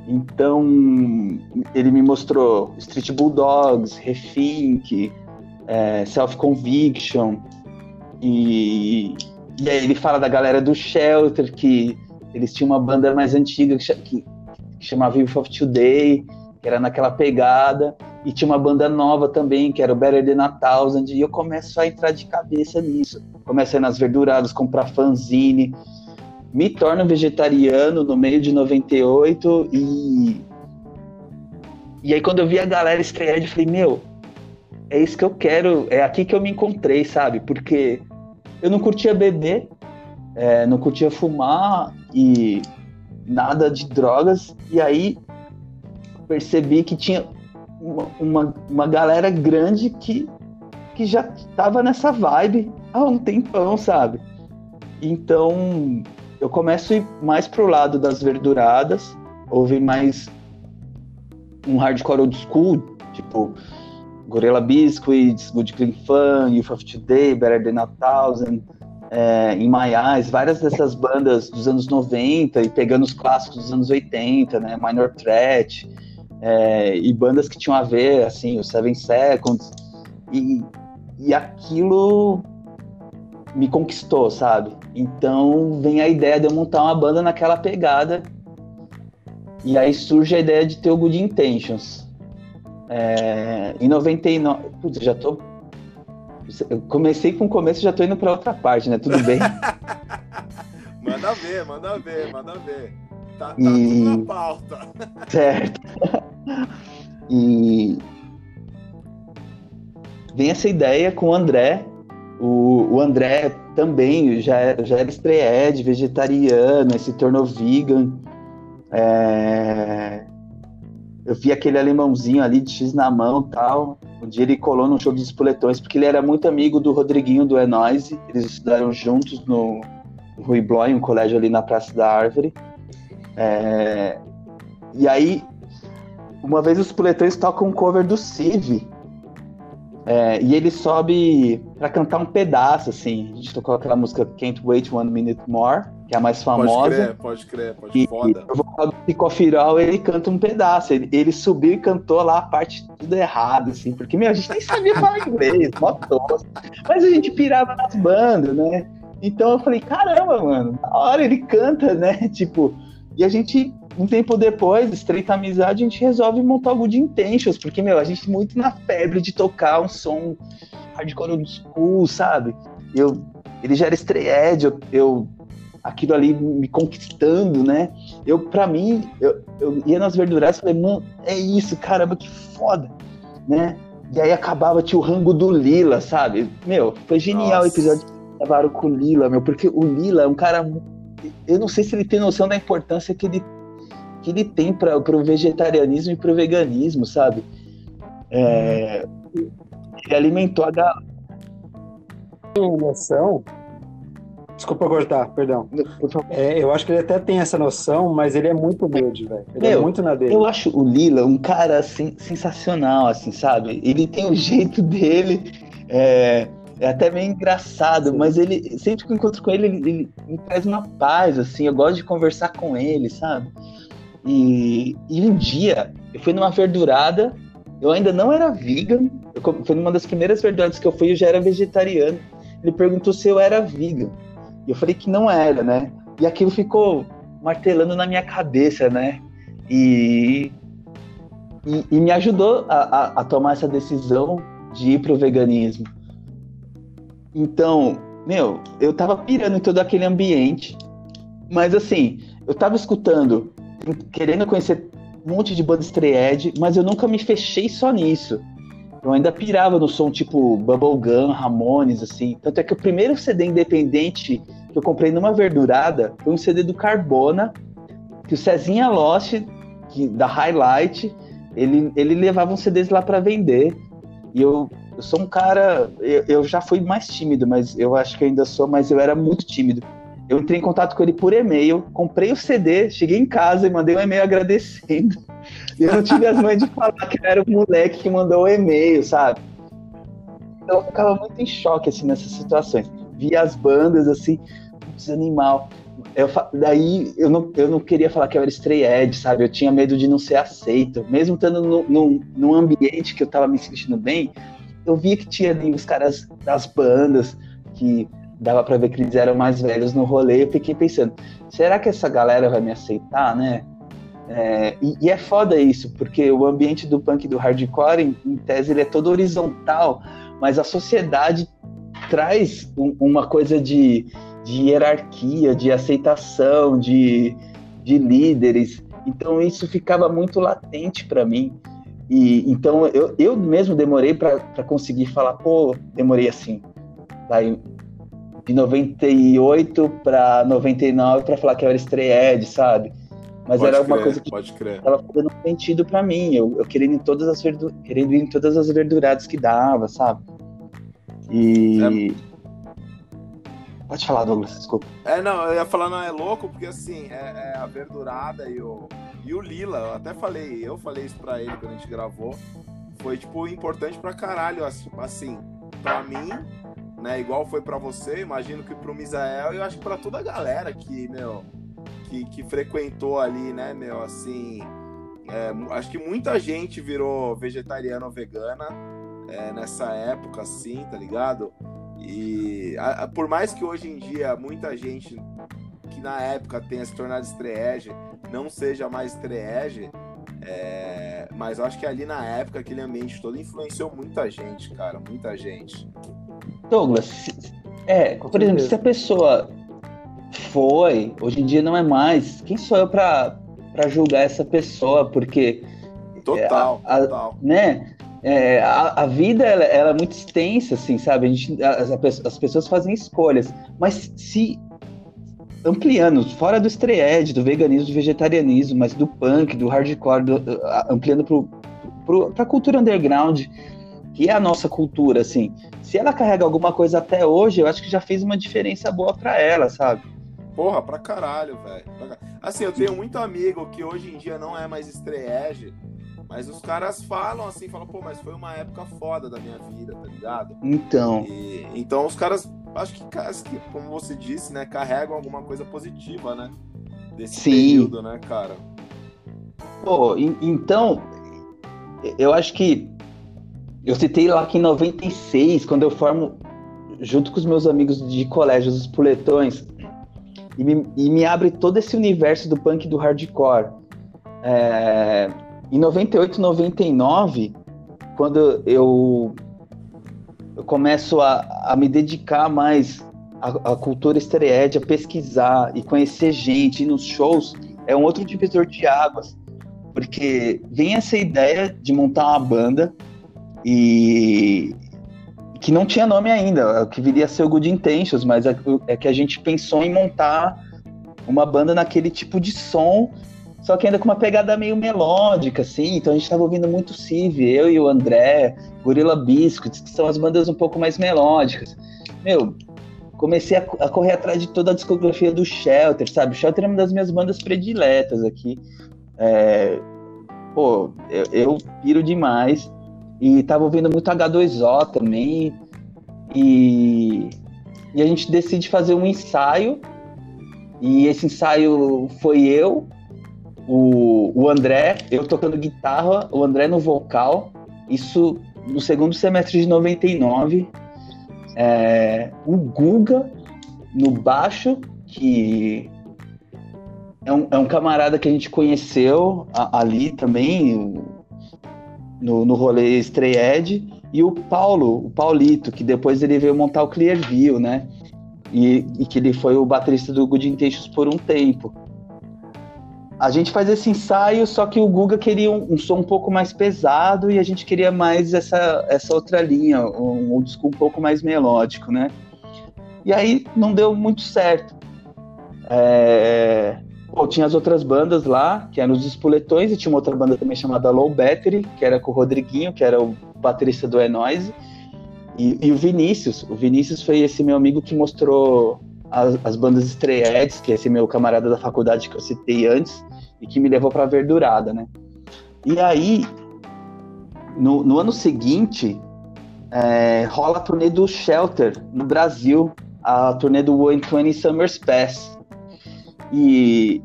Então, ele me mostrou Street Bulldogs, Refink, é, Self Conviction, e, e aí ele fala da galera do Shelter, que eles tinham uma banda mais antiga que, que, chamava Vive of Today, que era naquela pegada, e tinha uma banda nova também, que era o Better Than a Thousand, e eu começo a entrar de cabeça nisso. Começo a nas verduradas, comprar fanzine, me torno vegetariano no meio de 98, e... E aí quando eu vi a galera estrear, eu falei, meu, é isso que eu quero, é aqui que eu me encontrei, sabe? Porque eu não curtia beber, é, não curtia fumar, e nada de drogas, e aí percebi que tinha uma, uma, uma galera grande que, que já estava nessa vibe há um tempão, sabe? Então eu começo a ir mais pro lado das verduradas, ouvir mais um hardcore old school, tipo Gorilla Biscuits, Good Clean Fun, Youth of Today, Better Than a Thousand, é, em Eyes, várias dessas bandas dos anos 90 e pegando os clássicos dos anos 80, né? Minor Threat, é, e bandas que tinham a ver, assim, o Seven Seconds, e, e aquilo me conquistou, sabe? Então vem a ideia de eu montar uma banda naquela pegada, e aí surge a ideia de ter o Good Intentions. É, em 99, putz, já tô eu comecei com o começo e já tô indo para outra parte, né? Tudo bem? manda ver, manda ver, manda ver. Tá, tá e... tudo na pauta. certo. E vem essa ideia com o André. O, o André também já, já era estreed, vegetariano, se tornou vegan. É... Eu vi aquele alemãozinho ali de X na mão tal. Um dia ele colou no show dos Espoletões, porque ele era muito amigo do Rodriguinho do Enoise. Eles estudaram juntos no Rui Bloy, um colégio ali na Praça da Árvore. É... E aí, uma vez os Espoletões tocam um cover do Civ. É, e ele sobe para cantar um pedaço, assim. A gente tocou aquela música Can't Wait One Minute More, que é a mais famosa. Pode crer, pode crer, pode E foda. no vocal do Psicofiral ele canta um pedaço. Ele, ele subiu e cantou lá a parte tudo errado, assim, porque, meu, a gente nem sabia falar inglês, mó tosco. Mas a gente pirava nas bandas, né? Então eu falei, caramba, mano, na hora ele canta, né? Tipo, e a gente, um tempo depois, estreita amizade, a gente resolve montar o Good Intentions, porque, meu, a gente muito na febre de tocar um som hardcore old school, sabe? Eu, ele já era estreed, eu, eu aquilo ali me conquistando, né? Eu, pra mim, eu, eu ia nas verduradas e falei, mano, é isso, caramba, que foda, né? E aí acabava, tinha o rango do Lila, sabe? Meu, foi genial o Nossa. episódio que gravaram com o Lila, meu, porque o Lila é um cara. Eu não sei se ele tem noção da importância que ele, que ele tem para pro vegetarianismo e pro veganismo, sabe? É, ele alimentou a galera. Tem noção. Desculpa cortar, perdão. É, eu acho que ele até tem essa noção, mas ele é muito humilde, velho. Ele é Meu, muito na dele. Eu acho o Lila um cara assim, sensacional, assim, sabe? Ele tem o jeito dele, é, é até meio engraçado, mas ele sempre que eu encontro com ele, ele, ele me traz uma paz, assim. Eu gosto de conversar com ele, sabe? E, e um dia eu fui numa verdurada, eu ainda não era vegan, eu, foi numa das primeiras verduradas que eu fui, eu já era vegetariano. Ele perguntou se eu era vegan. Eu falei que não era, né? E aquilo ficou martelando na minha cabeça, né? E, e, e me ajudou a, a- a tomar essa decisão de ir pro veganismo. Então, meu, eu tava pirando em todo aquele ambiente, mas assim, eu tava escutando, querendo conhecer um monte de banda estreed, mas eu nunca me fechei só nisso. Eu ainda pirava no som tipo Bubblegum, Ramones, assim. Tanto é que o primeiro CD independente que eu comprei numa verdurada foi um CD do Carbona, que o Cezinha Lost, que, da Highlight, ele, ele levava uns CDs lá para vender. E eu, eu sou um cara. Eu, eu já fui mais tímido, mas eu acho que ainda sou, mas eu era muito tímido. Eu entrei em contato com ele por e-mail, comprei o CD, cheguei em casa e mandei um e-mail agradecendo. E eu não tive as mães de falar que era o moleque que mandou o e-mail, sabe? Então eu ficava muito em choque assim nessas situações. Via as bandas assim, putz, animal. Eu, daí eu não, eu não queria falar que eu era stray edge, sabe? Eu tinha medo de não ser aceito. Mesmo estando num, ambiente que eu tava me sentindo bem, eu via que tinha ali os caras das bandas que dava pra ver que eles eram mais velhos no rolê. Eu fiquei pensando, será que essa galera vai me aceitar, né? É, e, e é foda isso, porque o ambiente do punk e do hardcore, em, em tese, ele é todo horizontal, mas a sociedade traz um- uma coisa de, de hierarquia, de aceitação, de, de líderes. Então isso ficava muito latente para mim. E então eu, eu mesmo demorei para conseguir falar, pô, demorei assim, vai de 98 para 99 para falar que eu era estreed, sabe? Mas Pode era uma crer, coisa que Pode crer. tava fazendo sentido pra mim. Eu, eu querendo, em todas as verdu... querendo ir em todas as verduradas que dava, sabe? E. Pode falar, Douglas, desculpa. É, não, eu ia falar, não, é louco, porque assim, é, é a verdurada e o, e o Lila, eu até falei, eu falei isso pra ele quando a gente gravou, foi, tipo, importante pra caralho, assim, pra mim, né, igual foi pra você, imagino que pro Misael, e eu acho que pra toda a galera que, meu, que, que frequentou ali, né, meu, assim, é, acho que muita gente virou vegetariana ou vegana é, nessa época, assim, tá ligado? E a- a- por mais que hoje em dia muita gente que na época tenha se tornado estreege não seja mais estreege, é, mas eu acho que ali na época aquele ambiente todo influenciou muita gente, cara, muita gente. Douglas, é, por exemplo, se a pessoa foi, hoje em dia não é mais, quem sou eu pra, pra julgar essa pessoa? Porque, Total, É, a- a- total. né? É, a, a vida ela, ela é muito extensa, assim, sabe? A gente, as, as pessoas fazem escolhas, mas se ampliando, fora do estreed, do veganismo, do vegetarianismo, mas do punk, do hardcore, do- do- a- ampliando pro, pra cultura underground, que é a nossa cultura, assim. Se ela carrega alguma coisa até hoje, eu acho que já fez uma diferença boa pra ela, sabe? Porra, pra caralho, velho. Assim, eu tenho muito amigo que hoje em dia não é mais estreege, mas os caras falam assim, falam, pô, mas foi uma época foda da minha vida, tá ligado? Então, E- então os caras acho que, que, como você disse, né, carregam alguma coisa positiva, né? Desse Sim. período, né, cara? Pô, então, eu acho que eu citei lá que em 96, quando eu formo junto com os meus amigos de colégio, os puletões, e me, e me abre todo esse universo do punk e do hardcore. É, em 98, 99, quando eu, eu começo a, a me dedicar mais à, à cultura estereed, a pesquisar e conhecer gente, ir nos shows, é um outro divisor de águas. Porque vem essa ideia de montar uma banda e que não tinha nome ainda, que viria a ser o Good Intentions, mas é, é que a gente pensou em montar uma banda naquele tipo de som, só que ainda com uma pegada meio melódica, assim. Então a gente estava ouvindo muito Civ, eu e o André, Gorilla Biscuits, que são as bandas um pouco mais melódicas. Meu, comecei a, a correr atrás de toda a discografia do Shelter, sabe? Shelter é uma das minhas bandas prediletas aqui. É, pô, eu, eu piro demais. E tava ouvindo muito H2O também. E, e a gente decide fazer um ensaio. E esse ensaio foi eu, o, o André, eu tocando guitarra, o André no vocal. Isso no segundo semestre de 99. É, o Guga no baixo, que é um, é um camarada que a gente conheceu a, ali também, no, no rolê Stray Edge, e o Paulo, o Paulito, que depois ele veio montar o Clearview, né? E, e que ele foi o baterista do Good Intentions por um tempo. A gente faz esse ensaio, só que o Guga queria um, um, som um pouco mais pesado e a gente queria mais essa, essa outra linha, um, um disco um pouco mais melódico, né? E aí não deu muito certo. É... Pô, tinha as outras bandas lá, que eram os Espoletões, e tinha uma outra banda também chamada Low Battery, que era com o Rodriguinho, que era o baterista do Enoise, e, e o Vinícius. O Vinícius foi esse meu amigo que mostrou as, as bandas Eds, que é esse meu camarada da faculdade que eu citei antes, e que me levou pra Verdurada, né? E aí, no, no ano seguinte, é, rola a turnê do Shelter no Brasil, a turnê do One Twenty Summers Pass. E.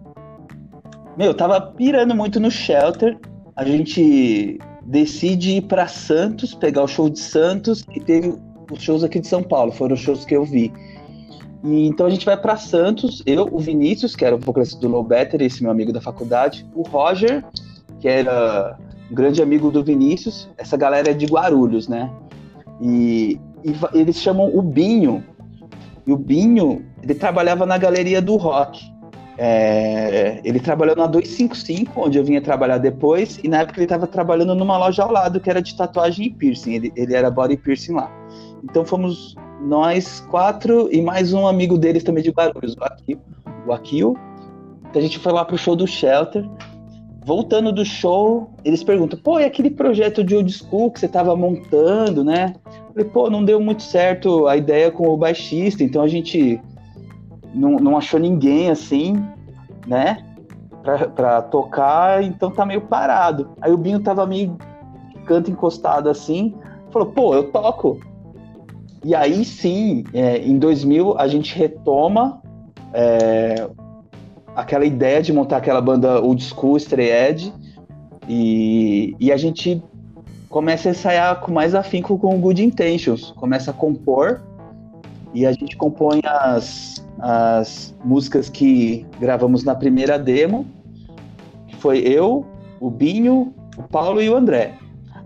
Meu, eu tava pirando muito no Shelter. A gente decide ir para Santos, pegar o show de Santos e teve os shows aqui de São Paulo, foram os shows que eu vi. E então a gente vai para Santos, eu, o Vinícius, que era o vocalista do Low Better, esse meu amigo da faculdade, o Roger, que era um grande amigo do Vinícius, essa galera é de Guarulhos, né? E, e eles chamam o Binho. E o Binho, ele trabalhava na galeria do rock. É, ele trabalhou na 255, onde eu vinha trabalhar depois, e na época ele estava trabalhando numa loja ao lado que era de tatuagem e piercing. Ele, ele era body piercing lá. Então fomos nós quatro e mais um amigo deles também de Guarulhos, o Akil. O. Então a gente foi lá pro show do Shelter. Voltando do show, eles perguntam: pô, e aquele projeto de old school que você estava montando, né? Eu falei, pô, não deu muito certo a ideia com o baixista, então a gente não, não achou ninguém assim, né? Pra, pra, tocar, então tá meio parado. Aí o Binho tava meio canto encostado assim, falou, pô, eu toco. E aí sim, é, em 2000 a gente retoma é, aquela ideia de montar aquela banda old school, Stray Edge, e, e a gente começa a ensaiar com mais afinco com Good Intentions, começa a compor, e a gente compõe as, as músicas que gravamos na primeira demo, que foi eu, o Binho, o Paulo e o André.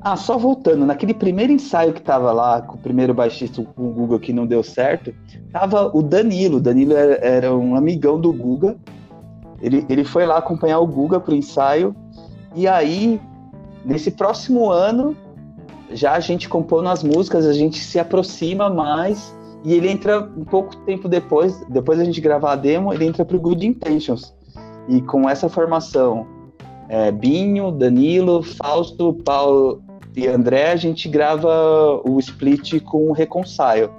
Ah, só voltando, naquele primeiro ensaio que tava lá com o primeiro baixista, com o Guga, que não deu certo, tava o Danilo. O Danilo era, era, um amigão do Guga. Ele, ele foi lá acompanhar o Guga pro ensaio. E aí, nesse próximo ano, já a gente compondo as músicas, a gente se aproxima mais e ele entra um pouco tempo depois, depois a gente gravar a demo, ele entra pro Good Intentions. E com essa formação, é, Binho, Danilo, Fausto, Paulo e André, a gente grava o split com o Reconcile.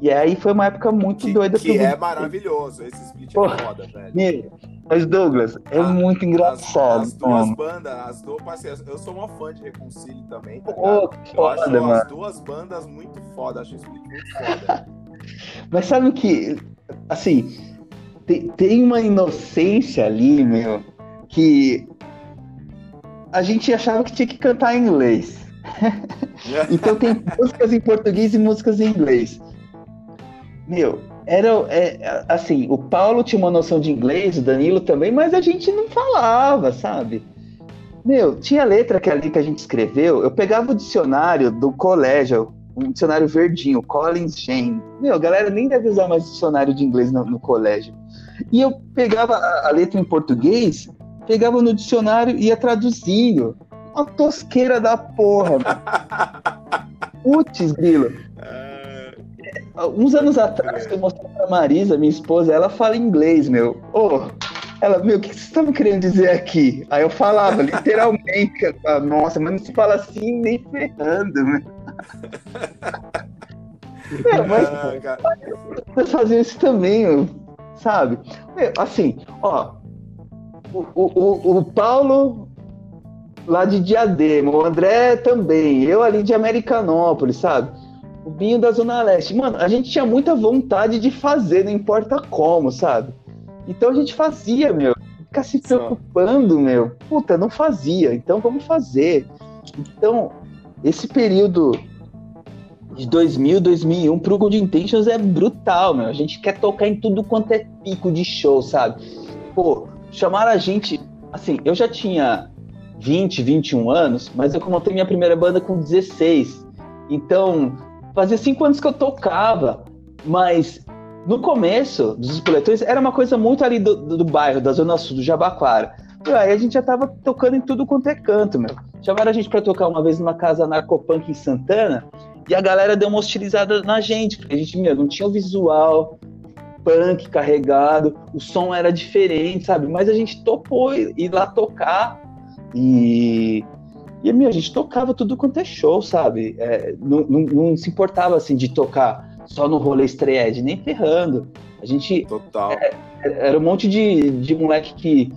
E aí foi uma época muito que, doida. Que é maravilhoso, esse split Pô, é foda, velho. Mas Douglas, é ah, muito engraçado. As, as duas bandas, as duas, assim, eu sou uma fã de Reconcile também, tá eu foda, acho mano. as duas bandas muito foda, acho o split muito foda. Mas sabe o que, assim, tem, tem uma inocência ali, meu, que a gente achava que tinha que cantar em inglês. então tem músicas em português e músicas em inglês. Meu, era é, assim, o Paulo tinha uma noção de inglês, o Danilo também, mas a gente não falava, sabe? Meu, tinha letra que ali que a gente escreveu, eu pegava o dicionário do colégio, um dicionário verdinho, Collins Jane. Meu, a galera nem deve usar mais dicionário de inglês no, no colégio. E eu pegava a, a, letra em português, pegava no dicionário e ia traduzindo. Uma tosqueira da porra. Putz, Grilo. É. Uns anos atrás, eu mostrei pra Marisa, minha esposa, ela fala inglês, meu. Ô, oh, ela, meu, o que vocês estão querendo dizer aqui? Aí eu falava, literalmente, ela, nossa, mas não se fala assim nem ferrando, meu. É, mas ah, vocês faziam isso também, sabe? Assim, ó, o, o, o Paulo lá de Diadema, o André também, eu ali de Americanópolis, sabe? O Binho da Zona Leste. Mano, a gente tinha muita vontade de fazer, não importa como, sabe? Então a gente fazia, meu. Ficar se preocupando, meu. Puta, não fazia. Então vamos fazer. Então, esse período de 2000, 2001 pro Good Intentions é brutal, meu. A gente quer tocar em tudo quanto é pico de show, sabe? Pô, chamaram a gente. Assim, eu já tinha 20, 21 anos, mas eu montei minha primeira banda com 16. Então, fazia cinco anos que eu tocava, mas no começo dos espoletões era uma coisa muito ali do, do, do, bairro, da zona sul, do Jabaquara. E aí a gente já tava tocando em tudo quanto é canto, meu. Chamaram a gente para tocar uma vez numa casa narcopunk em Santana e a galera deu uma hostilizada na gente, porque a gente, meu, não tinha o visual punk carregado, o som era diferente, sabe? Mas a gente topou ir lá tocar e e meu, a gente tocava tudo quanto é show, sabe? É, não, não, não, se importava assim de tocar só no rolê estreia, nem ferrando. A gente. Total. É, era um monte de, de moleque que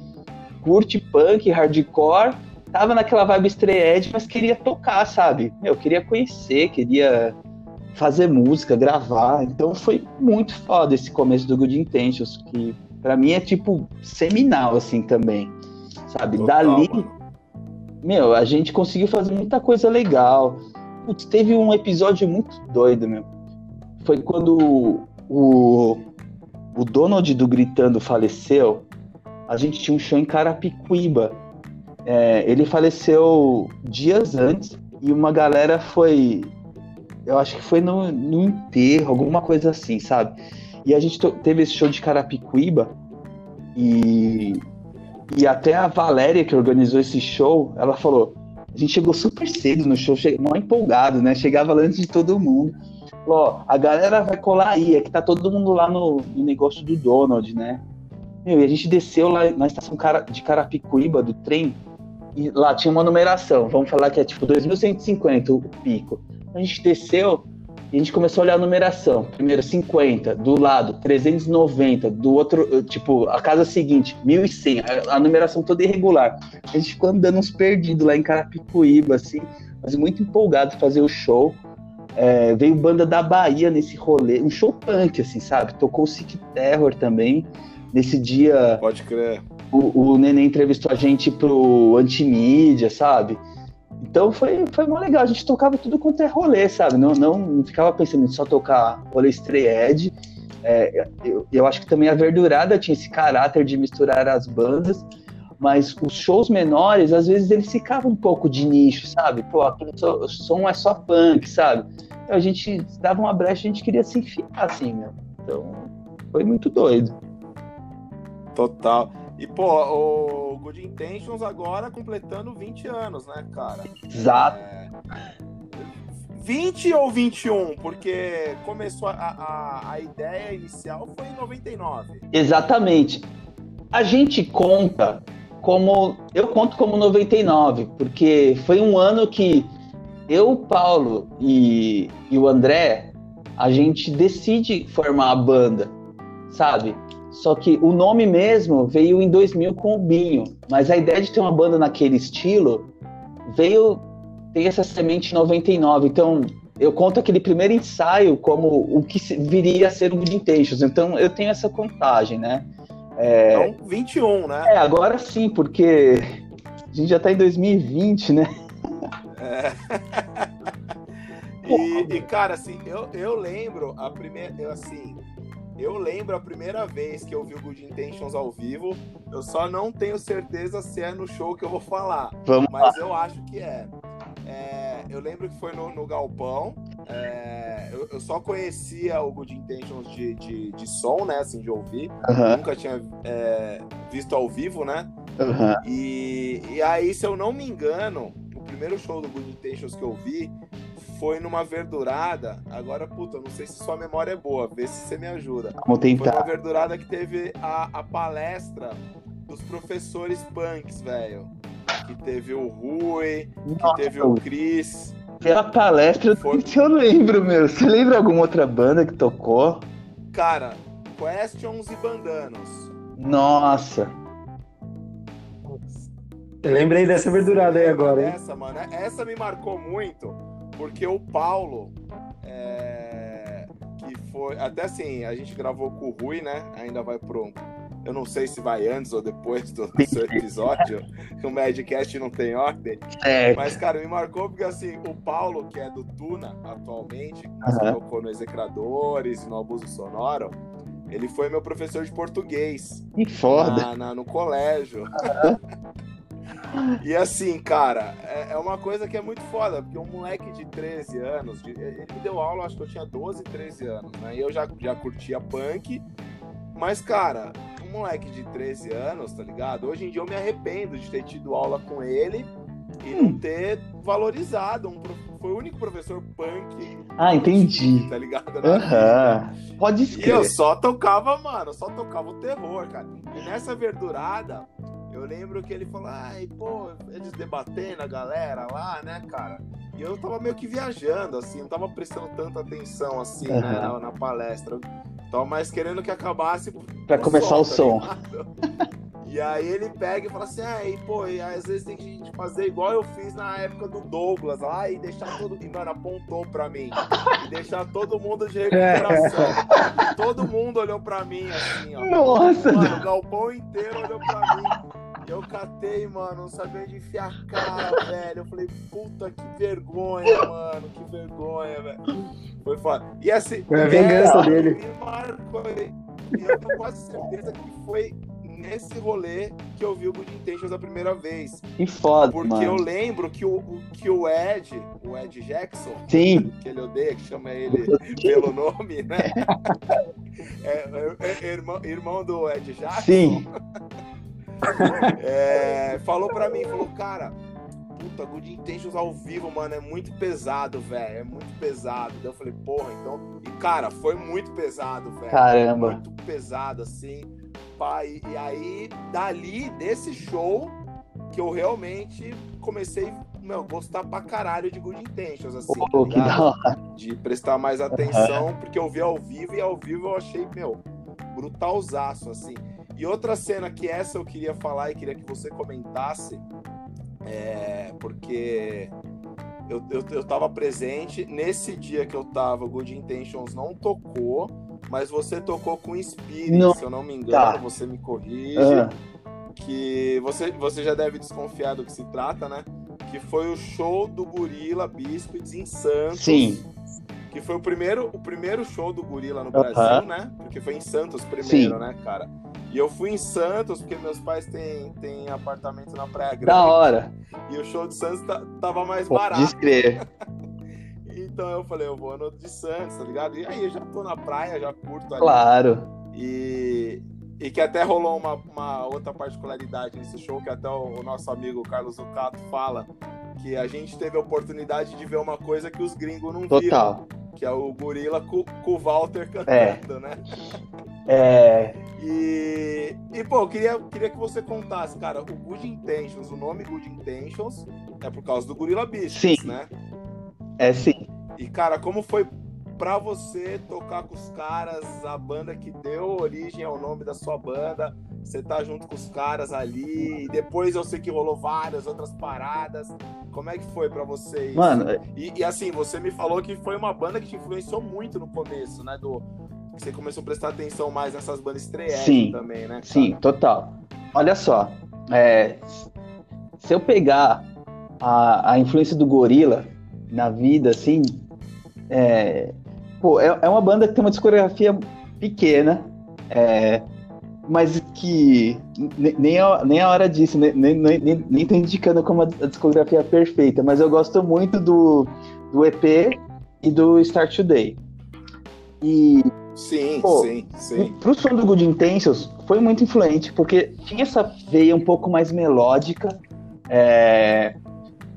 curte punk, hardcore, tava naquela vibe estreia, mas queria tocar, sabe? Meu, queria conhecer, queria fazer música, gravar. Então foi muito foda esse começo do Good Intentions, que para mim é tipo seminal, assim, também. Sabe? Total, Dali. Mano. Meu, a gente conseguiu fazer muita coisa legal. Putz, teve um episódio muito doido, meu foi quando o, o Donald do Gritando faleceu, a gente tinha um show em Carapicuíba. É, ele faleceu dias antes e uma galera foi. Eu acho que foi no, no enterro, alguma coisa assim, sabe? E a gente teve esse show de Carapicuíba e, e até a Valéria, que organizou esse show, ela falou: a gente chegou super cedo no show, chegou empolgado, né? Chegava antes de todo mundo ó, a galera vai colar aí, é que tá todo mundo lá no, no negócio do Donald, né? Meu, e a gente desceu lá na estação de Carapicuíba do trem, e lá tinha uma numeração, vamos falar que é tipo 2150 o pico. A gente desceu e a gente começou a olhar a numeração. Primeiro 50, do lado 390, do outro, tipo, a casa seguinte, 1100, a, a numeração toda irregular. A gente ficou andando uns perdidos lá em Carapicuíba, assim, mas muito empolgado fazer o show. É, veio banda da Bahia nesse rolê, um show punk, assim, sabe? Tocou o Sick Terror também. Nesse dia. Pode crer. O, o Nenê entrevistou a gente pro Antimídia, sabe? Então foi, foi muito legal. A gente tocava tudo quanto é rolê, sabe? Não, não, não ficava pensando em só tocar rolê estreed. É, eu, eu acho que também a Verdurada tinha esse caráter de misturar as bandas mas os shows menores, às vezes eles ficavam um pouco de nicho, sabe? Pô, aquele som é só punk, sabe? Então, a gente dava uma brecha, a gente queria se enfiar, assim, né? Então, foi muito doido. Total. E, pô, o Good Intentions agora completando 20 anos, né, cara? Exato. É... 20 ou 21? Porque começou a, a, a ideia inicial foi em 99. Exatamente. A gente conta como eu conto como 99, porque foi um ano que eu, Paulo e, e o André, a gente decide formar a banda, sabe? Só que o nome mesmo veio em 2000 com o Binho, mas a ideia de ter uma banda naquele estilo veio tem essa semente 99. Então, eu conto aquele primeiro ensaio como o que viria a ser o Good Intentions. Então eu tenho essa contagem, né? É... Então, 21, né? É, agora sim, porque a gente já tá em 2020, né? É. e, e, cara, assim, eu, eu lembro a primeira. Eu, assim, eu lembro a primeira vez que eu vi o Good Intentions ao vivo. Eu só não tenho certeza se é no show que eu vou falar. Vamos mas lá. eu acho que é. é. eu lembro que foi no, no Galpão. É, eu, eu, só conhecia o Good Intentions de, de, de som, né? Assim, de ouvir. Uhum. Nunca tinha é, visto ao vivo, né? Uhum. E, e aí, se eu não me engano, o primeiro show do Good Intentions que eu vi foi numa verdurada. Agora, puta, não sei se sua memória é boa, vê se você me ajuda. Vamos tentar. Foi uma verdurada que teve a, a palestra dos professores punks, velho. Que teve o Rui, Nossa, que teve o Cris. Pela palestra, foi... eu lembro, meu. Você lembra alguma outra banda que tocou? Cara, Questions e Bandanos. Nossa. Eu lembrei dessa verdurada aí agora, hein? Essa, mano, essa me marcou muito porque o Paulo, é, que foi. Até assim, a gente gravou com o Rui, né? Ainda vai pro. Eu não sei se vai antes ou depois do, seu episódio, que o Madcast não tem ordem. É. Mas, cara, me marcou porque, assim, o Paulo, que é do Tuna atualmente, que uhum. tocou no Execradores e no Abuso Sonoro, ele foi meu professor de português. Que foda. Na, na, no colégio. Uhum. E assim, cara, é, é, uma coisa que é muito foda, porque um moleque de 13 anos, de, ele me deu aula, acho que eu tinha 12, 13 anos, né? E eu já, já curtia punk, mas, cara, um moleque de 13 anos, tá ligado? Hoje em dia eu me arrependo de ter tido aula com ele e não ter valorizado. Um, foi o único professor punk. Ah, entendi. Tá ligado? Uhum. Pode ser. E eu só tocava, mano, só tocava o terror, cara. E nessa verdurada, eu lembro que ele falou, ai, pô, eles debatendo a galera lá, né, cara? E eu tava meio que viajando, assim, não tava prestando tanta atenção, assim, uhum. né, na, na, palestra. Tava mais querendo que acabasse. Pra começar o som. Tá e aí ele pega e fala assim, ah, e, pô, e às vezes tem que fazer igual eu fiz na época do Douglas lá e deixar todo. E, mano, apontou pra mim. E deixar todo mundo de recuperação. todo mundo olhou pra mim, assim, ó. Nossa! Mano, o galpão inteiro olhou pra mim. Eu catei, mano, não sabia onde enfiar a cara, velho. Eu falei, puta que vergonha, mano, que vergonha, velho. Foi foda. E assim, foi a vingança é, dele. Me marcou, e eu tenho quase certeza que foi nesse rolê que eu vi o Good Intentions a primeira vez. Que foda, Porque mano. eu lembro que o, que o Ed, o Ed Jackson, Sim. que ele odeia, que chama ele pelo nome, né? É, é, é, irmão, irmão do Ed Jackson. Sim. é, falou pra mim, falou, cara, puta, Good Intentions ao vivo, mano, é muito pesado, velho. É muito pesado. Daí eu falei, porra, então. E, cara, foi muito pesado, velho. Caramba. Muito pesado, assim. Pai. E aí, dali, desse show, que eu realmente comecei meu, gostar pra caralho de Good Intentions, assim, oh, tá de prestar mais atenção, uhum. porque eu vi ao vivo e ao vivo eu achei, meu, brutalzaço, assim. E outra cena que essa eu queria falar e queria que você comentasse, é, porque eu, eu, eu tava presente. Nesse dia que eu tava, Good Intentions não tocou, mas você tocou com Spirit, não. se eu não me engano, tá. você me corrige. Uhum. Que você, você já deve desconfiar do que se trata, né? Que foi o show do Gorila Biscuits em Santos. Sim que foi o primeiro, o primeiro show do Gorila no Brasil, né? Porque foi em Santos primeiro, Sim. né, cara? E eu fui em Santos, porque meus pais têm, têm apartamento na Praia Grande. Da hora. E o show de Santos tava mais Pode barato. Descrever. então eu falei, eu vou no de Santos, tá ligado? E aí eu já tô na praia, já curto ali. Claro. E, e que até rolou uma, uma outra particularidade nesse show, que até o, o nosso amigo Carlos Zucato fala, que a gente teve a oportunidade de ver uma coisa que os gringos não Total. viram. Que é o gorila com, com o Walter cantando, é. né? É. E, e pô, eu queria, queria que você contasse, cara, o Good Intentions, o nome Good Intentions é por causa do Gorilla Biscuits, sim. né? É sim. E, cara, como foi pra você tocar com os caras, a banda que deu origem ao nome da sua banda, você tá junto com os caras ali, e depois eu sei que rolou várias outras paradas. Como é que foi para você isso? Mano, e, e, assim, você me falou que foi uma banda que te influenciou muito no começo, né? Do, você começou a prestar atenção mais nessas bandas estreantes também, né? Cara? Sim, total. Olha só, é, se eu pegar a, a influência do Gorila na vida, assim, é, pô, é, é uma banda que tem uma discografia pequena, é, mas que nem a, nem a hora disso, nem, nem, nem, nem tô indicando como a discografia perfeita, mas eu gosto muito do, do EP e do Start Today. E. Sim, pô, sim, sim. Pro som do Good Intentions foi muito influente, porque tinha essa veia um pouco mais melódica. É,